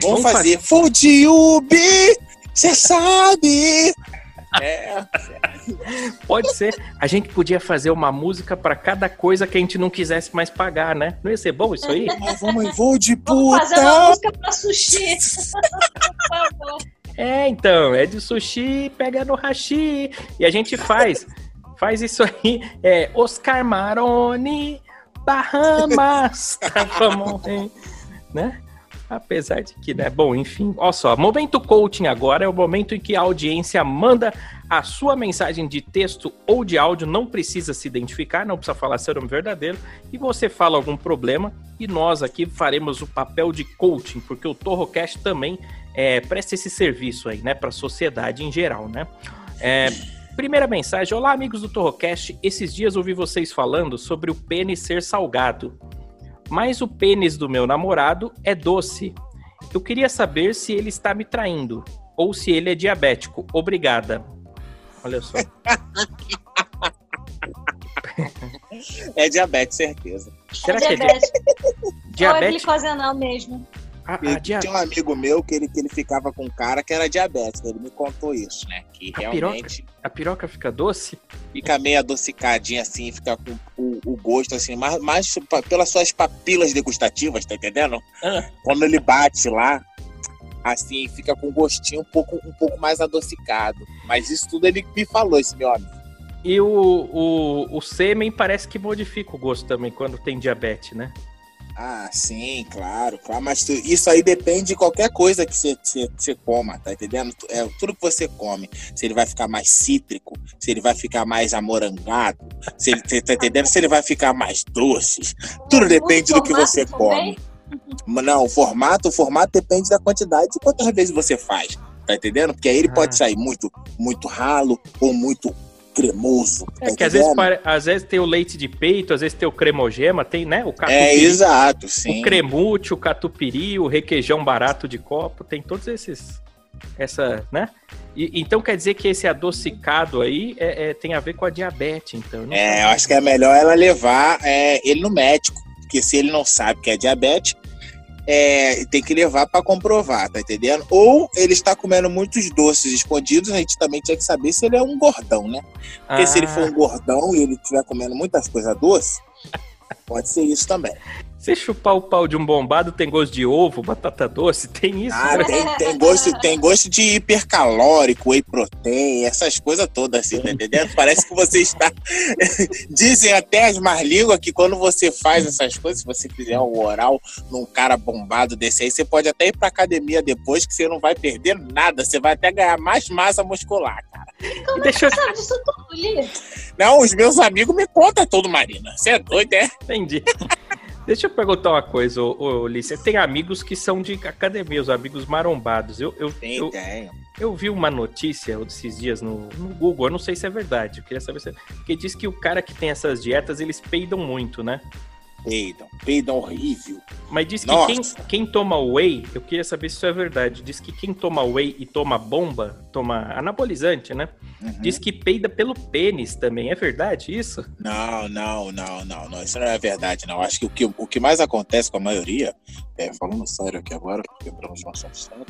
Vamos fazer. For de Uber, você sabe. É, Pode ser. A gente podia fazer uma música pra cada coisa que a gente não quisesse mais pagar, né? Não ia ser bom isso aí? nós vamos em voo de Vamos fazer uma puta. música pra sushi. Por favor. É, então, é de sushi, pega no hashi. E a gente faz. Faz isso aí. É Oscar Maroni, Bahamas. Tava morrendo, né? Apesar de que, né? Bom, enfim. Olha só, momento coaching agora é o momento em que a audiência manda a sua mensagem de texto ou de áudio, não precisa se identificar, não precisa falar seu nome verdadeiro, e você fala algum problema, e nós aqui faremos o papel de coaching, porque o Torrocast também é, presta esse serviço aí, né, para a sociedade em geral, né? É, primeira mensagem: Olá, amigos do Torrocast. Esses dias ouvi vocês falando sobre o pênis ser salgado mas o pênis do meu namorado é doce. Eu queria saber se ele está me traindo ou se ele é diabético. Obrigada. Olha só. É diabetes, certeza. Será que é dia- diabetes. Ou é diabético? glicose anal mesmo. A, E a dia- Tinha um amigo meu que ele, que ele ficava com um cara que era diabético. Ele me contou isso, né? Que A realmente a piroca fica doce? fica meio adocicadinha assim, fica com o, o gosto assim, mais, mais pelas suas papilas degustativas, tá entendendo? Ah. Quando ele bate lá, assim, fica com um gostinho um pouco, um pouco mais adocicado. Mas isso tudo ele me falou, esse meu amigo. E o, o, o sêmen parece que modifica o gosto também quando tem diabetes, né? Ah, sim, claro, claro. Mas tu- isso aí depende de qualquer coisa que você- você você coma, tá entendendo? É, tudo que você come. Se ele vai ficar mais cítrico, se ele vai ficar mais amorangado, se ele você tá entendendo? Se ele vai ficar mais doce. Tudo depende do que você come. Não, o formato, o formato depende da quantidade de quantas vezes você faz. Tá entendendo? Porque aí ele Ah. pode sair muito, muito ralo ou muito cremoso. Tá É que às vezes, às vezes tem o leite de peito, às vezes tem o cremogema, tem, né? O É, catupiry, exato, sim. o cremute, o catupiry, o requeijão barato de copo, tem todos esses. Essa, né? E- então quer dizer que esse adocicado aí é- é- tem a ver com a diabetes, então. não É, eu acho que é melhor ela levar é, ele no médico, porque se ele não sabe que é diabetes, é, tem que levar para comprovar, tá entendendo? Ou ele está comendo muitos doces escondidos, a gente também tinha que saber se ele é um gordão, né? Porque se ele for Ah, um gordão e ele estiver comendo muitas coisas doces, pode ser isso também. Você chupar o pau de um bombado tem gosto de ovo, batata doce, tem isso? Ah, né? tem, tem gosto, tem gosto de hipercalórico, whey protein, essas coisas todas assim, tá entendendo? Parece que você está. Dizem até as más línguas que quando você faz essas coisas, se você fizer um oral num cara bombado desse aí, você pode até ir pra academia depois, que você não vai perder nada, você vai até ganhar mais massa muscular, cara. E deixa eu Sabe disso tudo? Não, os meus amigos me contam tudo, Marina. Você é doido, é? Entendi. Deixa eu perguntar uma coisa, ô, ô, Ulisses. Você tem amigos que são de academia, os amigos marombados. Eu, eu, Tem, eu, tem. eu vi uma notícia esses dias no, no Google, eu não sei se é verdade, eu queria saber se é. Porque diz que o cara que tem essas dietas, eles peidam muito, né? Peidam, peidam horrível. Mas diz que Nossa. quem, quem toma whey, eu queria saber se isso é verdade. Diz que quem toma whey e toma bomba, toma anabolizante, né? Uhum. Diz que peida pelo pênis também. É verdade isso? Não, não, não, não, não. Isso não é verdade, não. Acho que o que, o que mais acontece com a maioria, é, falando sério aqui agora, quebramos um assunto sério,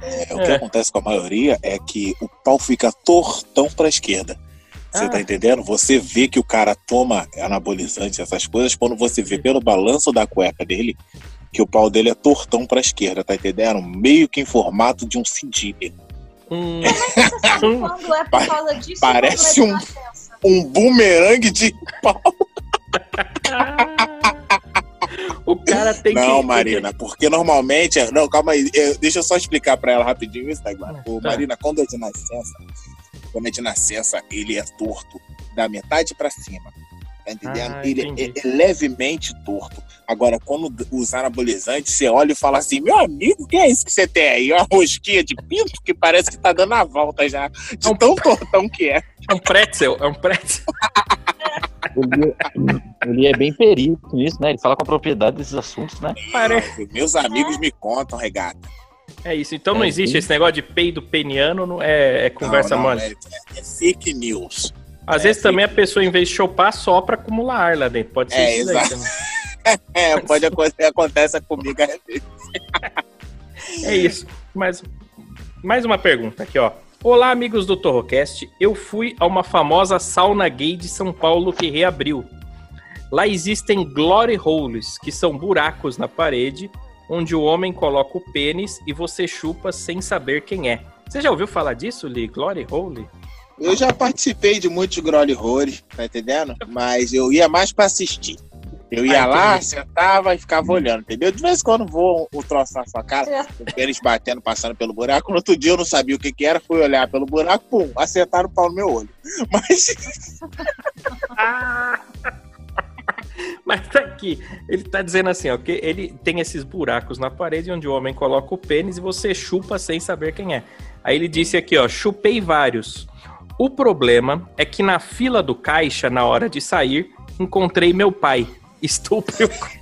é, o que É. acontece com a maioria é que o pau fica tortão pra esquerda. Você Ah. tá entendendo? Você vê que o cara toma anabolizante, essas coisas, quando você vê pelo balanço da cueca dele, que o pau dele é tortão pra esquerda, tá entendendo? Meio que em formato de um cedilha. Hum, Você sabe Hum. quando é por causa disso? parece é um-? Um bumerangue de o cara tem que. não, que- Marina, porque normalmente. é- Não, calma aí. eu- deixa eu só explicar pra ela rapidinho isso, tá, Iguara? O Tá. Marina, quando é de nascença, é de nascença, ele é torto da metade pra cima. Tá entendendo? Ah, ele é, é levemente torto. Agora, quando usar anabolizante, você olha e fala assim: meu amigo, o que é isso que você tem aí? Uma rosquinha de pinto que parece que tá dando a volta já. De Não. tão tortão que é. É um pretzel, é um pretzel. O Lee, o Lee é bem perito nisso, né? Ele fala com a propriedade desses assuntos, né? Parece. Meus amigos me contam, regata. É isso. Então não É, existe esse negócio de peido peniano, não é, é conversa Não, não, mole. É, é fake news. Às é, vezes também a pessoa, em vez de chopar, sopra acumular ar lá dentro. Pode ser É, isso exato. É, pode acontecer, acontece comigo. às vezes. É isso. Mas mais uma pergunta aqui, ó. Olá, amigos do Torrocast. Eu fui a uma famosa sauna gay de São Paulo que reabriu. Lá existem glory holes, que são buracos na parede, onde o homem coloca o pênis e você chupa sem saber quem é. Você já ouviu falar disso, Lee? Glory hole? Eu já participei de muitos Grolly Rory, tá entendendo? Mas eu ia mais pra assistir. Eu ia Ah, lá, sentava e ficava olhando, entendeu? De vez em quando voa um, um troço na sua cara, Certo. o pênis batendo, passando pelo buraco. No outro dia eu não sabia o que, que era, fui olhar pelo buraco, pum, acertaram o pau no meu olho. Mas Mas tá aqui, ele tá dizendo assim, ó, que ele tem esses buracos na parede onde o homem coloca o pênis e você chupa sem saber quem é. Aí ele disse aqui, ó, chupei vários. O problema é que na fila do caixa, na hora de sair, encontrei meu pai. Estou preocupado.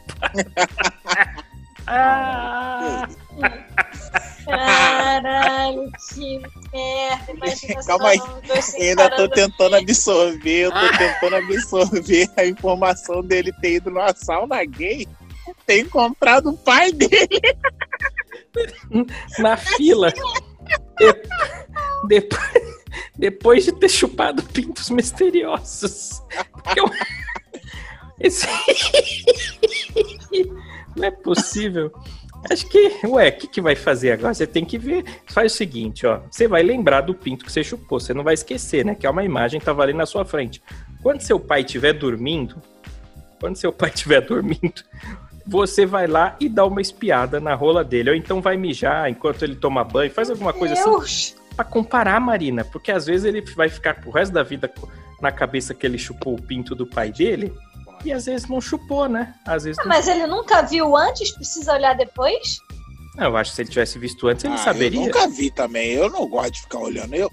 ah, Caralho, que merda. Imagina Calma aí. ainda tô tentando absorver, eu tô tentando absorver a informação dele ter ido numa sauna gay, ter encontrado o pai dele. na fila. De- depois, depois de ter chupado pintos misteriosos. Eu- Esse... Não é possível. Acho que, ué, o que, que vai fazer agora? Você tem que ver. Faz o seguinte, ó. Você vai lembrar do pinto que você chupou. Você não vai esquecer, né? Que é uma imagem que tava ali na sua frente. Quando seu pai estiver dormindo, quando seu pai estiver dormindo, você vai lá e dá uma espiada na rola dele. Ou então vai mijar enquanto ele toma banho. Faz alguma coisa assim Deus. pra comparar, Marina. Porque às vezes ele vai ficar pro resto da vida na cabeça que ele chupou o pinto do pai dele. E às vezes não chupou, né? Às vezes Ah, não. Mas ele nunca viu antes? Precisa olhar depois? Eu acho que se ele tivesse visto antes, ele Ah, saberia. Eu nunca vi também, eu não gosto de ficar olhando. Eu,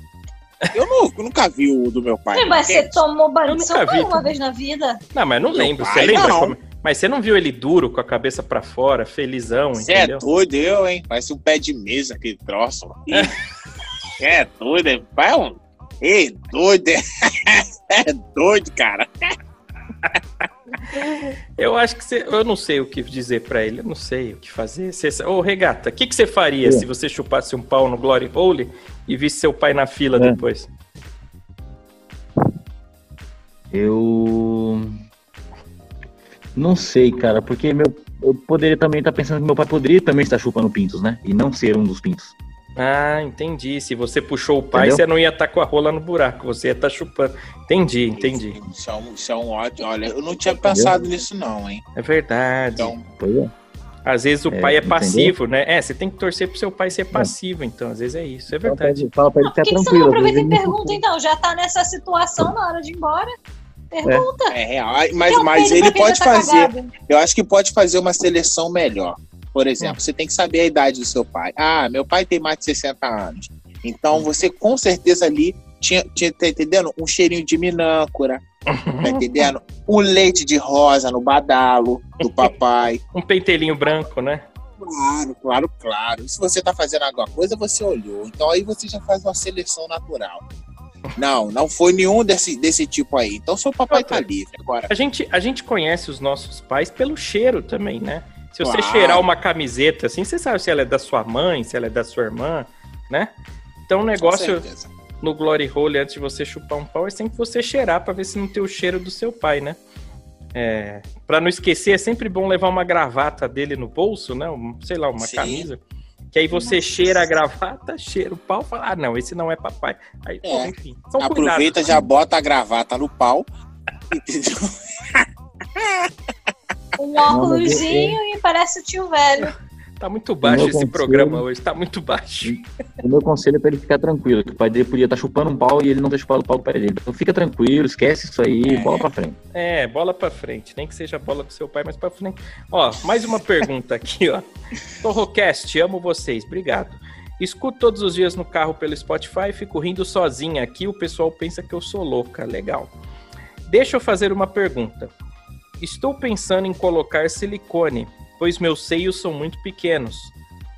eu, não- eu nunca vi o do meu pai. Sim, mas você tomou banho de pai vi uma também. vez na vida? Não, mas não Meu lembro. Você pai, lembra? não. como- Mas você não viu ele duro, com a cabeça pra fora, felizão, Você é entendeu? doido, eu, hein? Parece um pé de mesa aquele troço. Você é doido, é? Vai um. Ei, doido, é, é doido, cara. Eu acho que você. Eu não sei o que dizer pra ele, eu não sei o que fazer. Você... Ô, Regata, o que, que você faria É. se você chupasse um pau no Glory Hole e visse seu pai na fila É. depois? Eu. Não sei, cara, porque meu, eu poderia também estar pensando que meu pai poderia também estar chupando pintos, né? E não ser um dos pintos. Ah, entendi. Se você puxou o pai, Entendeu? você não ia estar com a rola no buraco, você ia estar chupando. Entendi, entendi. Isso é, um, isso é um ótimo. Olha, eu não tinha pensado nisso, não, hein? É verdade. Então, Pois é. Às vezes o É, pai é entendeu? passivo, né? É, você tem que torcer pro seu pai ser passivo, então. Às vezes é isso, é Fala pra verdade. ele, fala pra ele Por que, você não aproveita e não pergunta, então? Já tá nessa situação na hora de ir embora? Pergunta. é real. Ai, Mas, mas ele pode tá fazer. cagado? Eu acho que pode fazer uma seleção melhor. Por exemplo, você tem que saber a idade do seu pai. Ah, meu pai tem mais de 60 anos. Então você com certeza ali tinha, tinha tá entendendo? Um cheirinho de minâncora. Tá entendendo? Um leite de rosa no badalo do papai. Um pentelinho branco, né? Claro, claro, claro. Se você tá fazendo alguma coisa, você olhou. Então aí você já faz uma seleção natural. Não, não foi nenhum desse, desse tipo aí. Então seu papai tá livre. Agora, A gente, a gente conhece os nossos pais pelo cheiro também, né? Se você Claro. cheirar uma camiseta assim, você sabe se ela é da sua mãe, se ela é da sua irmã, né? Então o negócio no Glory Hole, antes de você chupar um pau, é sempre você cheirar pra ver se não tem o cheiro do seu pai, né? É, para não esquecer, é sempre bom levar uma gravata dele no bolso, né? Um, sei lá, uma Sim. camisa. Que aí você cheira a gravata, cheira o pau e fala, ah, não, esse não é papai. Aí, pô, É. enfim. Aproveita, cuidados, já né? bota a gravata no pau. Entendeu? Um óculosinho e parece o tio velho. Tá muito baixo esse conselho- programa hoje, tá muito baixo. O meu conselho é pra ele ficar tranquilo, que o pai dele podia estar chupando um pau e ele não ter chupado o pau do pai dele. Então fica tranquilo, esquece isso aí, bola pra frente. É, bola pra frente. Nem que seja a bola do seu pai, mas pra frente. Ó, mais uma pergunta aqui, ó. Torrocast, amo vocês, obrigado. Escuto todos os dias no carro pelo Spotify, fico rindo sozinha aqui, o pessoal pensa que eu sou louca. Legal. Deixa eu fazer uma pergunta. Estou pensando em colocar silicone, pois meus seios são muito pequenos.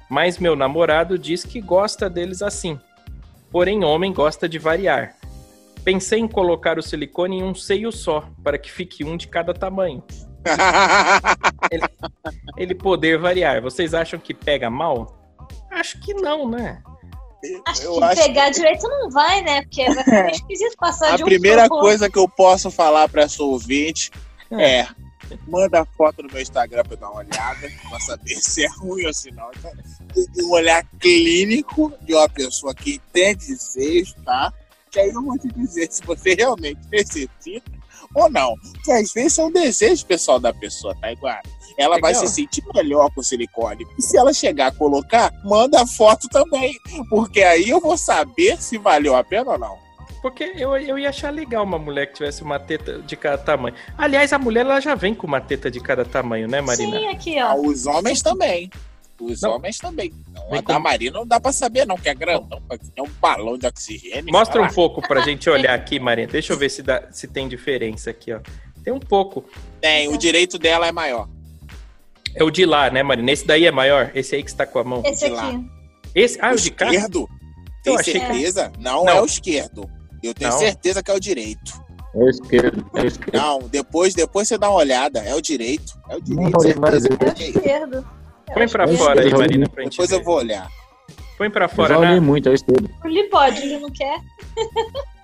Mas meu namorado diz que gosta deles assim. Porém, homem gosta de variar. Pensei em colocar o silicone em um seio só, para que fique um de cada tamanho. Ele poder variar. Vocês acham que pega mal? Acho que não, né? Acho Eu que acho pegar direito não vai, né? Porque vai ficar esquisito passar A de um primeira pro coisa que eu posso falar pra essa ouvinte é. Manda foto no meu Instagram pra eu dar uma olhada, pra saber se é ruim ou se não. Então, tem um olhar clínico de uma pessoa que entende de seios, tá? Que aí eu vou te dizer se você realmente necessita ou não. Porque às vezes é um desejo pessoal da pessoa, tá igual? Ela vai Legal. se sentir melhor com silicone. E se ela chegar a colocar, manda a foto também. Porque aí eu vou saber se valeu a pena ou não. Porque eu, eu ia achar legal uma mulher que tivesse uma teta de cada tamanho. Aliás, a mulher ela já vem com uma teta de cada tamanho, né, Marina? Sim, aqui, Ah, ó. Os homens também. Os Não. homens também. Não, Vem a da Marina não dá pra saber, não, que é grandão. É um balão de oxigênio. Mostra um pouco pra gente olhar aqui, Marina. Deixa eu ver se, dá, se tem diferença aqui, ó. Tem um pouco. Tem, o direito dela é maior. É o de lá, né, Marina? Esse daí é maior? Esse aí que está com a mão? Esse aqui. Esse? Ah, o o de cá? esquerdo? Tem Eu achei que- certeza? Não, Não. é o esquerdo. Eu tenho Não. certeza que é o direito. É o esquerdo, é o esquerdo. Não, depois, depois você dá uma olhada. É o direito. É o Não, direito. várias certeza vezes. É o que é. esquerdo. É Põe pra esquerdo. fora aí, Eu Marina, pra gente Depois eu vou olhar. Põe pra Eu fora, já olhei né? muito, é o esquerdo. Ele pode, ele não quer.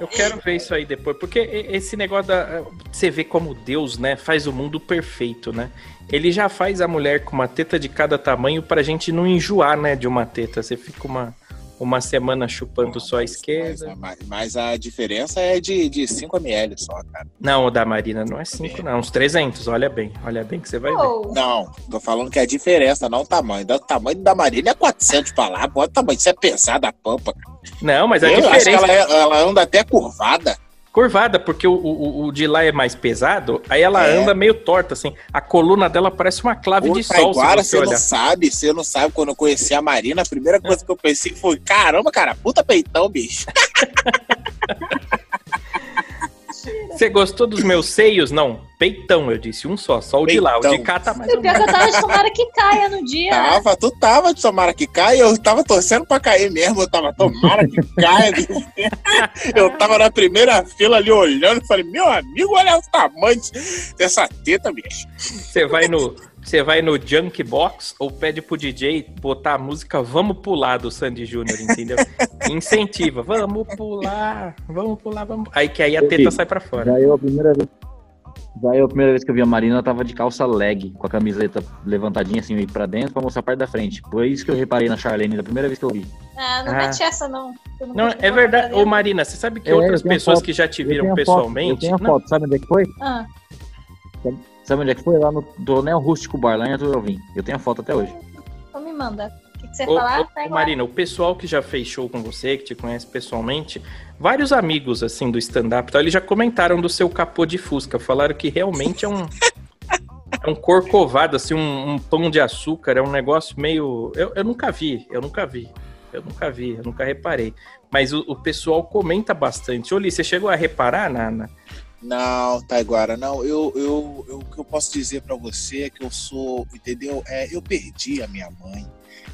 Eu quero ver isso aí depois, porque esse negócio da. Você vê como Deus, né, faz o mundo perfeito, né? Ele já faz a mulher com uma teta de cada tamanho pra gente não enjoar, né, de uma teta. Você fica uma, uma semana chupando só a Mas, esquerda. mas- mas a diferença é de, de 5 ml só, cara. Não, o da Marina não é 5, não. Uns 300, olha bem. Olha bem que você vai ver. Oh, Não, tô falando que é a diferença, não o tamanho. O tamanho da Marina é 400 pra lá. Bota o tamanho. Isso é pesado a pampa. cara. Não, mas a Eu acho que diferença ela, é- ela anda até curvada. Curvada, porque o, o, o de lá é mais pesado, aí ela É. anda meio torta, assim. A coluna dela parece uma clave Pô, de sol, Taiguara, se você você não sabe, você não sabe. Quando eu conheci a Marina, a primeira coisa que eu pensei foi: caramba, cara, puta peitão, bicho. Você gostou dos meus seios? Não, peitão, eu disse. Um só, só o de lá. O de Peitão. cá tá mais o ou pior menos. que eu tava de tomara que caia no dia. né? Tava, tu tava de tomara que caia, eu tava torcendo pra cair mesmo. Eu tava tomara que caia. eu tava na primeira fila ali olhando e falei: meu amigo, olha o tamanho dessa teta, bicho. Você vai no. Você vai no Junk Box ou pede pro DJ botar a música Vamos Pular do Sandy Júnior, entendeu? Incentiva, vamos pular, vamos pular, vamos. Aí que aí a teta sai pra fora. Já eu a primeira vez. Já eu a primeira vez que eu vi a Marina, ela tava de calça leg, com a camiseta levantadinha assim aí pra dentro pra mostrar a parte da frente. Foi isso que eu reparei na Charlene da primeira vez que eu vi. Ah, não Ah. mete essa, não. Não, é verdade. Ô, Marina, você sabe que É, outras pessoas foto. que já te Eu viram tenho a foto, eu pessoalmente. tenho a Não, foto, sabe onde é que foi? Ah, Sabe onde é que foi? Lá no Tonel Rústico Bar, lá em Arthur Alvim. Eu tenho a foto até hoje. então me manda. O que, que você Ô, falar? ô. Marina, o pessoal que já fez show com você, que te conhece pessoalmente, vários amigos assim do stand-up, eles já comentaram do seu capô de Fusca, falaram que realmente é um é um corcovado, assim, um, um pão de açúcar, é um negócio meio. Eu, eu nunca vi, eu nunca vi, eu nunca vi, eu nunca reparei. Mas o, o pessoal comenta bastante. Oli, você chegou a reparar, Nana? Não, Taiguara, não. Eu, eu, eu- o que eu posso dizer pra você é que eu sou, entendeu? É, eu perdi a minha mãe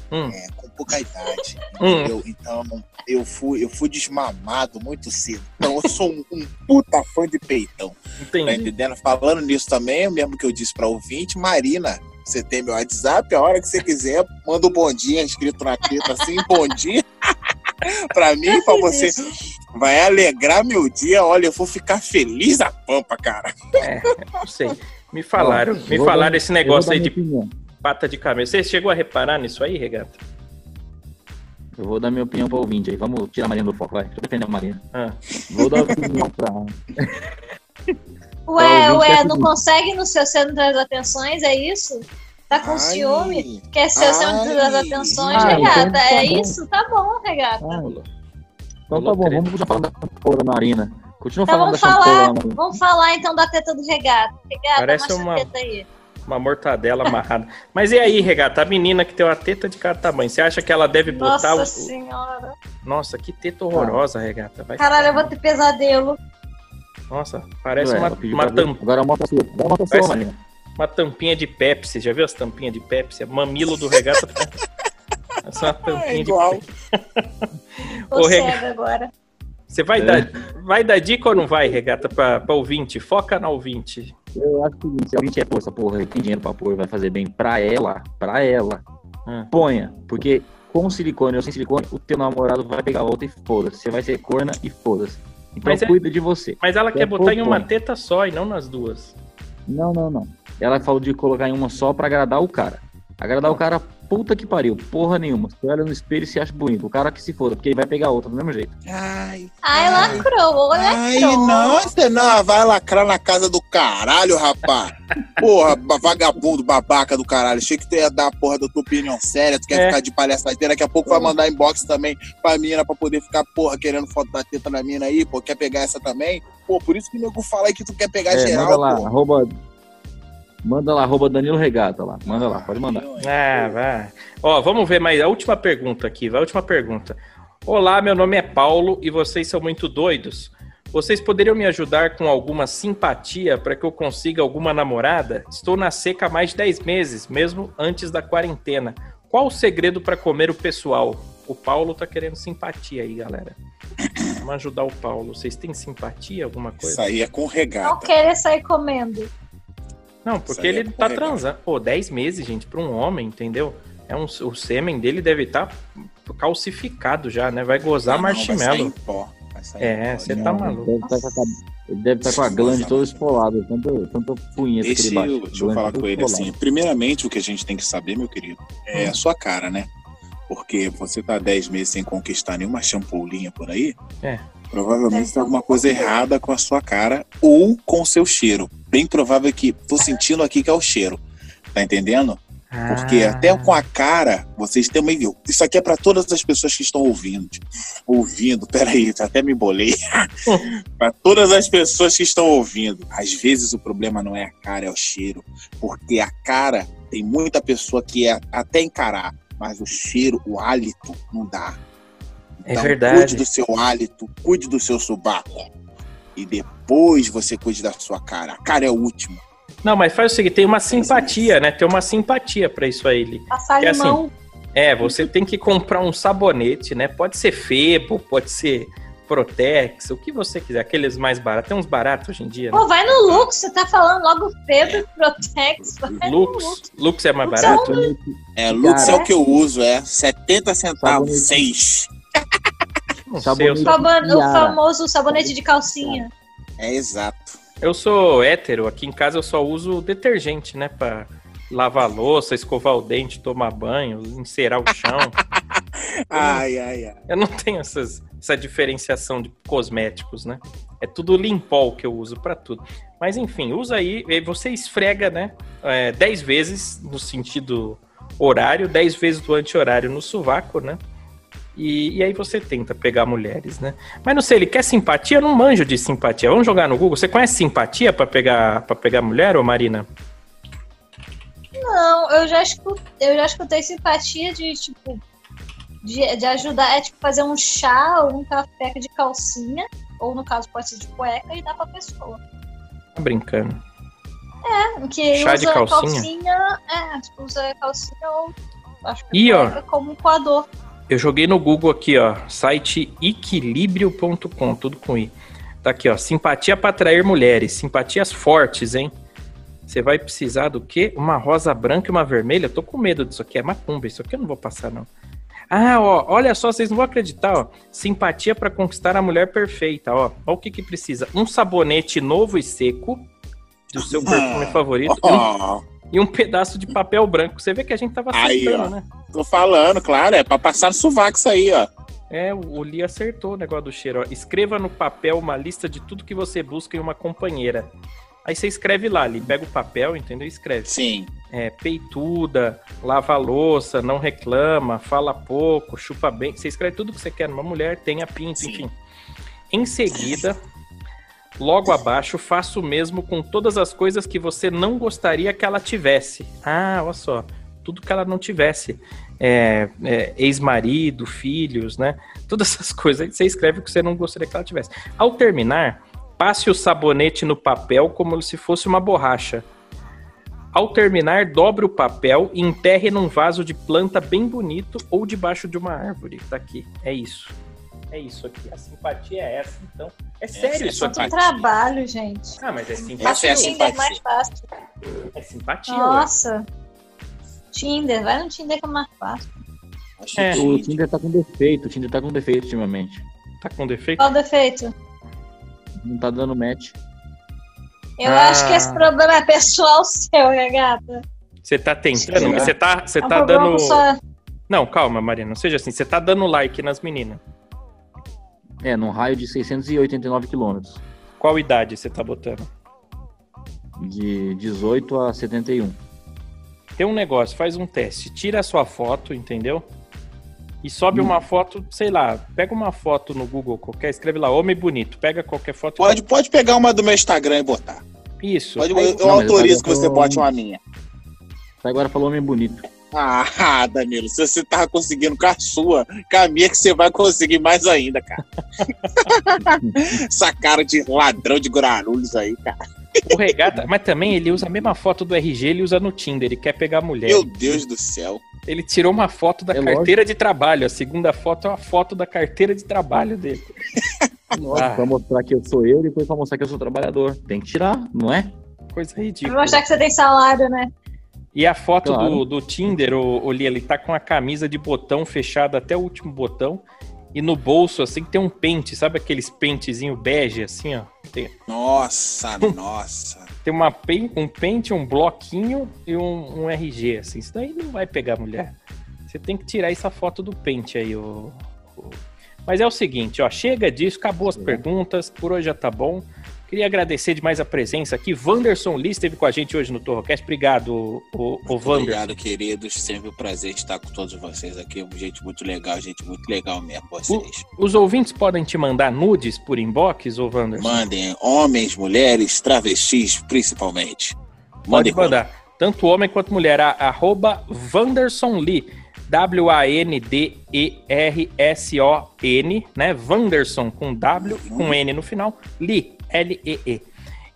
Hum. é, com pouca idade, Hum. entendeu? Então eu fui, eu fui desmamado muito cedo. Então eu sou um, um puta fã de peitão, tá Entendi. entendendo? Falando nisso também, o mesmo que eu disse pra ouvinte, Marina, você tem meu WhatsApp, a hora que você quiser, manda um bondinho escrito na teta assim, bondinho. pra mim, pra você, isso. Vai alegrar meu dia. Olha, eu vou ficar feliz a pampa, cara. Não sei. Me falaram, me falaram dar- esse negócio aí de opinião. pata de camelo. Você chegou a reparar nisso aí, Regata? Eu vou dar minha opinião pro ouvinte aí. Vamos tirar a Marina do foco, vai. Deixa eu defender a Marina. Ah. Vou dar opinião pra. Ué, ué, é não consegue no seu centro das atenções, é isso? Tá com Ai. ciúme? Quer ser o centro das Ai. atenções, Ah, regata? então tá é bom. isso? Tá bom, regata. Ah, Rolou. Então tá bom, treta. vamos continuar falando da champola da Marina. Continua Então falando vamos da falar, da Marina. vamos falar então da teta do regata. Regata, Parece uma- a teta aí. Uma mortadela amarrada. Mas e aí, Regata? A menina que tem uma teta de cada tamanho. Você acha que ela deve botar Nossa o. senhora. Nossa, que teta horrorosa, Regata. Vai Caralho, eu vou ter pesadelo. Nossa, parece Ué, uma, uma, pra ver. tam- Agora mostra a sua. Agora mostra a sua, Parece- uma tampinha de Pepsi. Já viu as tampinhas de Pepsi? Mamilo do Regata. Essa é uma tampinha É de igual. Tô Ô, cega agora. Você vai, É. dar, vai dar dica ou não vai, Regata, pra, pra ouvinte? Foca na ouvinte. Eu acho que se a gente é essa porra, tem dinheiro pra pôr, vai fazer bem pra ela, pra ela. Hum. Ponha, porque com silicone ou sem silicone, o teu namorado vai pegar a outra e foda-se. Você vai ser corna e foda-se. Então Mas é- cuida de você. Mas ela É quer botar em uma pouco. teta só e não nas duas. Não, não, não. Ela falou de colocar em uma só pra agradar o cara. Agradar o cara puta que pariu, porra nenhuma. Você olha no espelho e se acha bonito. O cara que se foda, porque ele vai pegar outra do mesmo jeito. Ai, Ai, lacrou, ai, lacrou. nossa, não, vai lacrar na casa do caralho, rapaz. Porra, vagabundo, babaca do caralho. Achei que tu ia dar a porra da tua opinião séria, tu quer É. ficar de palhaçadeira. Daqui a pouco vai mandar inbox também pra mina pra poder ficar, porra, querendo foto da teta da mina aí, pô, quer pegar essa também? Pô, por isso que o nego fala aí que tu quer pegar É, geral, manda lá, pô. arroba. Manda lá, arroba Danilo Regata lá. Manda lá, pode mandar. Ah, vai. Ó, vamos ver mais a última pergunta aqui, vai a última pergunta. Olá, meu nome é Paulo e vocês são muito doidos. Vocês poderiam me ajudar com alguma simpatia para que eu consiga alguma namorada? Estou na seca há mais de 10 meses, mesmo antes da quarentena. Qual o segredo para comer o pessoal? O Paulo tá querendo simpatia aí, galera. Vamos ajudar o Paulo. Vocês têm simpatia, alguma coisa? Isso aí é com Não regata. querer sair comendo. Não, porque aí é ele tá transando. Pô, 10 meses, gente, pra um homem, entendeu? É um, o sêmen dele deve estar calcificado já, né? Vai gozar Não, vai sair em marshmallow. pó, vai sair em É, você tá ele maluco. Deve tá com ele estar com a glande toda esfolada, tanto, tanto punheta que Deixa ele bate. deixa eu falar com ele esfolada. assim. Primeiramente, o que a gente tem que saber, meu querido, é Hum. a sua cara, né? Porque você tá 10 meses sem conquistar nenhuma champoulinha por aí. É. Provavelmente tem alguma coisa errada com a sua cara ou com o seu cheiro. Bem provável que tô sentindo aqui que é o cheiro. Tá entendendo? Porque Ah. até com a cara, vocês têm uma. Isso aqui é para todas as pessoas que estão ouvindo. Ouvindo, peraí, até me embolei. para todas as pessoas que estão ouvindo. Às vezes o problema não é a cara, é o cheiro. Porque a cara tem muita pessoa que é até encarar, mas o cheiro, o hálito, não dá. É verdade. Cuide do seu hálito, cuide do seu subaco. E depois você cuide da sua cara. A cara é o último. Não, mas faz o seguinte, tem uma simpatia, né? Tem uma simpatia pra isso aí. Passar Que assim, limão. É, você tem que comprar um sabonete, né? Pode ser Febo, pode ser Protex, o que você quiser. Aqueles mais baratos. Tem uns baratos hoje em dia, né? Pô, vai no Lux, você tá falando logo Febre, Protex. Vai no Lux. Lux é mais Lux é barato? É, Lux Cara. é o que eu uso, é 70 centavos, Sabonete. 6. Não sei, Sabonete. o famoso sabonete de calcinha. É exato. eu sou hétero. Aqui em casa eu só uso detergente, né? Pra lavar a louça, escovar o dente, tomar banho, encerar o chão. Ai, ai, ai. Eu não tenho essas, essa diferenciação de cosméticos, né? É tudo limpol que eu uso pra tudo. Mas enfim, usa aí, e você esfrega, né? É, 10 vezes no sentido horário, 10 vezes do anti-horário no sovaco, né? E, e aí você tenta pegar mulheres, né? Mas não sei, ele quer simpatia? Eu não manjo de simpatia. Vamos jogar no Google. Você conhece simpatia pra pegar, pra pegar mulher, ô Marina? Não, eu já escutei, eu já escutei simpatia de, tipo, de, de ajudar, é tipo fazer um chá ou um café de calcinha, ou no caso pode ser de cueca, e dar pra pessoa. Tá brincando. Que Chá de usa calcinha? calcinha, é, tipo, usa calcinha ou acho que Ih, ó. como coador. Eu joguei no Google aqui, ó, site equilíbrio.com, tudo com i. Tá aqui, ó, simpatia para atrair mulheres, simpatias fortes, hein? Você vai precisar do quê? Uma rosa branca e uma vermelha? Eu tô com medo disso aqui, é macumba, isso aqui eu não vou passar não. Ah, ó, olha só, vocês não vão acreditar, ó. Simpatia para conquistar a mulher perfeita, ó. O que que precisa. Um sabonete novo e seco do seu perfume favorito um, e um pedaço de papel branco. Você vê que a gente tava Aí, acertando, ó. né? tô falando, claro, é pra passar no sovaco isso aí, ó. É, o Lee acertou o negócio do cheiro. ó. Escreva no papel uma lista de tudo que você busca em uma companheira. Aí você escreve lá, Lee. Pega o papel, entendeu? E escreve. Sim. É, peituda, lava a louça, não reclama, fala pouco, chupa bem. Você escreve tudo que você quer numa mulher, tenha pinto, Sim. enfim. Em seguida, logo abaixo, faça o mesmo com todas as coisas que você não gostaria que ela tivesse. Ah, olha só. Tudo que ela não tivesse. É, é, ex-marido, filhos, né? Todas essas coisas. Você escreve o que você não gostaria que ela tivesse. Ao terminar, passe o sabonete no papel como se fosse uma borracha. Ao terminar, dobre o papel e enterre num vaso de planta bem bonito ou debaixo de uma árvore. Tá aqui. É isso. É isso aqui. A simpatia é essa, então. É sério é isso aqui. Quanto Simpatia. trabalho, gente. Ah, mas é Essa simpatia. é a Tinder é simpatia. mais fácil. É simpatia, ué. Nossa. Tinder, vai no Tinder que é mais fácil. É. O Tinder tá com defeito, o Tinder tá com defeito ultimamente. Tá com defeito? Qual o defeito? Não tá dando match. Eu Ah. acho que esse problema é pessoal seu, né, gata? Você tá tentando, mas você tá, você É um tá dando. só- Não, calma, Marina, não seja assim. Você tá dando like nas meninas. É, num raio de 689 quilômetros. Qual idade você tá botando? De 18 a 71. Tem um negócio, faz um teste. Tira a sua foto, entendeu? E sobe Hum. uma foto, sei lá, pega uma foto no Google qualquer, escreve lá, homem bonito, pega qualquer foto. Pode, pode pegar uma do meu Instagram e botar. Isso. Pode, eu Não, autorizo que você bote uma minha. Até agora falou homem bonito. Ah, Danilo, se você tava conseguindo com a sua, com a minha que você vai conseguir mais ainda, cara. Essa cara de ladrão de Guarulhos aí, cara. O regata, mas também ele usa a mesma foto do RG, ele usa no Tinder, ele quer pegar mulher. Meu Deus do céu. Ele tirou uma foto da É carteira de trabalho. A segunda foto é uma foto da carteira de trabalho dele. Lógico, Ah. pra mostrar que eu sou eu e depois pra mostrar que eu sou trabalhador. Tem que tirar, não é? Coisa Pra ridícula. mostrar que você tem salário, né? E a foto Claro. do, do Tinder, o, o Lia, ele tá com a camisa de botão fechada até o último botão. E no bolso, assim, tem um pente. Sabe aqueles pentezinho bege, assim, ó? Tem, Nossa, nossa. tem uma, pen- um pente, um bloquinho e um, um RG, assim. Isso daí não vai pegar mulher. Você tem que tirar essa foto do pente aí, o- Mas é o seguinte, ó, chega disso, acabou as perguntas, por hoje já tá bom. Queria agradecer demais a presença aqui. Wanderson Lee esteve com a gente hoje no Torrocast. Obrigado, o, o Wanderson. Obrigado, queridos. Sempre um prazer estar com todos vocês aqui. Gente muito legal, gente muito legal mesmo, vocês. Os ouvintes podem te mandar nudes por inbox, ô Wanderson? Mandem homens, mulheres, travestis, principalmente. Pode Mandem mandar. Tanto homem quanto mulher. A, arroba Wanderson Lee. W-A-N-D-E-R-S-O-N, né? Wanderson com W e com N no final. Lee, L-E-E.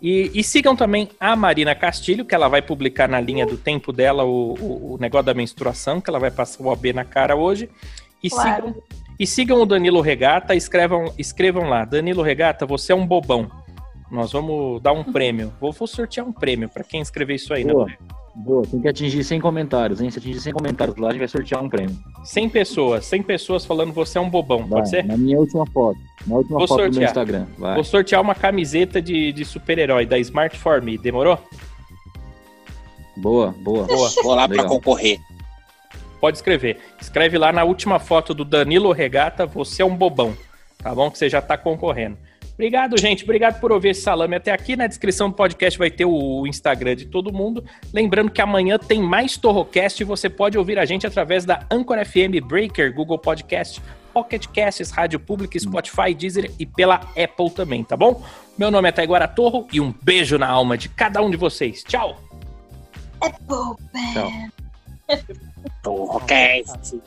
E, e sigam também a Marina Castilho, que ela vai publicar na linha do tempo dela o, o- o negócio da menstruação, que ela vai passar o OB na cara hoje. E, Claro. sigam, e sigam o Danilo Regata, escrevam, escrevam lá. Danilo Regata, você é um bobão. Nós vamos dar um prêmio. Vou, vou sortear um prêmio para quem escrever isso aí, né? Boa. Tem que atingir 100 comentários, hein? Se atingir 100 comentários lá, a gente vai sortear um prêmio. 100 pessoas, 100 pessoas falando você é um bobão, Vai, pode ser? Na minha última foto. Na última Vou foto do meu sortear. Instagram. Vai. Vou sortear uma camiseta de, de super-herói da Smart For Me, demorou? Boa, boa. Boa, Vou lá pra Legal. concorrer. pode escrever. Escreve lá na última foto do Danilo Regata, você é um bobão, tá bom? Que você já tá concorrendo. Obrigado, gente. Obrigado por ouvir esse salame até aqui. Na descrição do podcast vai ter o Instagram de todo mundo. Lembrando que amanhã tem mais Torrocast e você pode ouvir a gente através da Anchor FM, Breaker, Google Podcast, Pocket Casts, Rádio Pública, Spotify, Deezer e pela Apple também, tá bom? Meu nome é Taiguara Torro e um beijo na alma de cada um de vocês. Tchau! É. Tchau. Torrocast,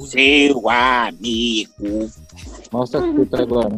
seu amigo. Mostra a tudo agora.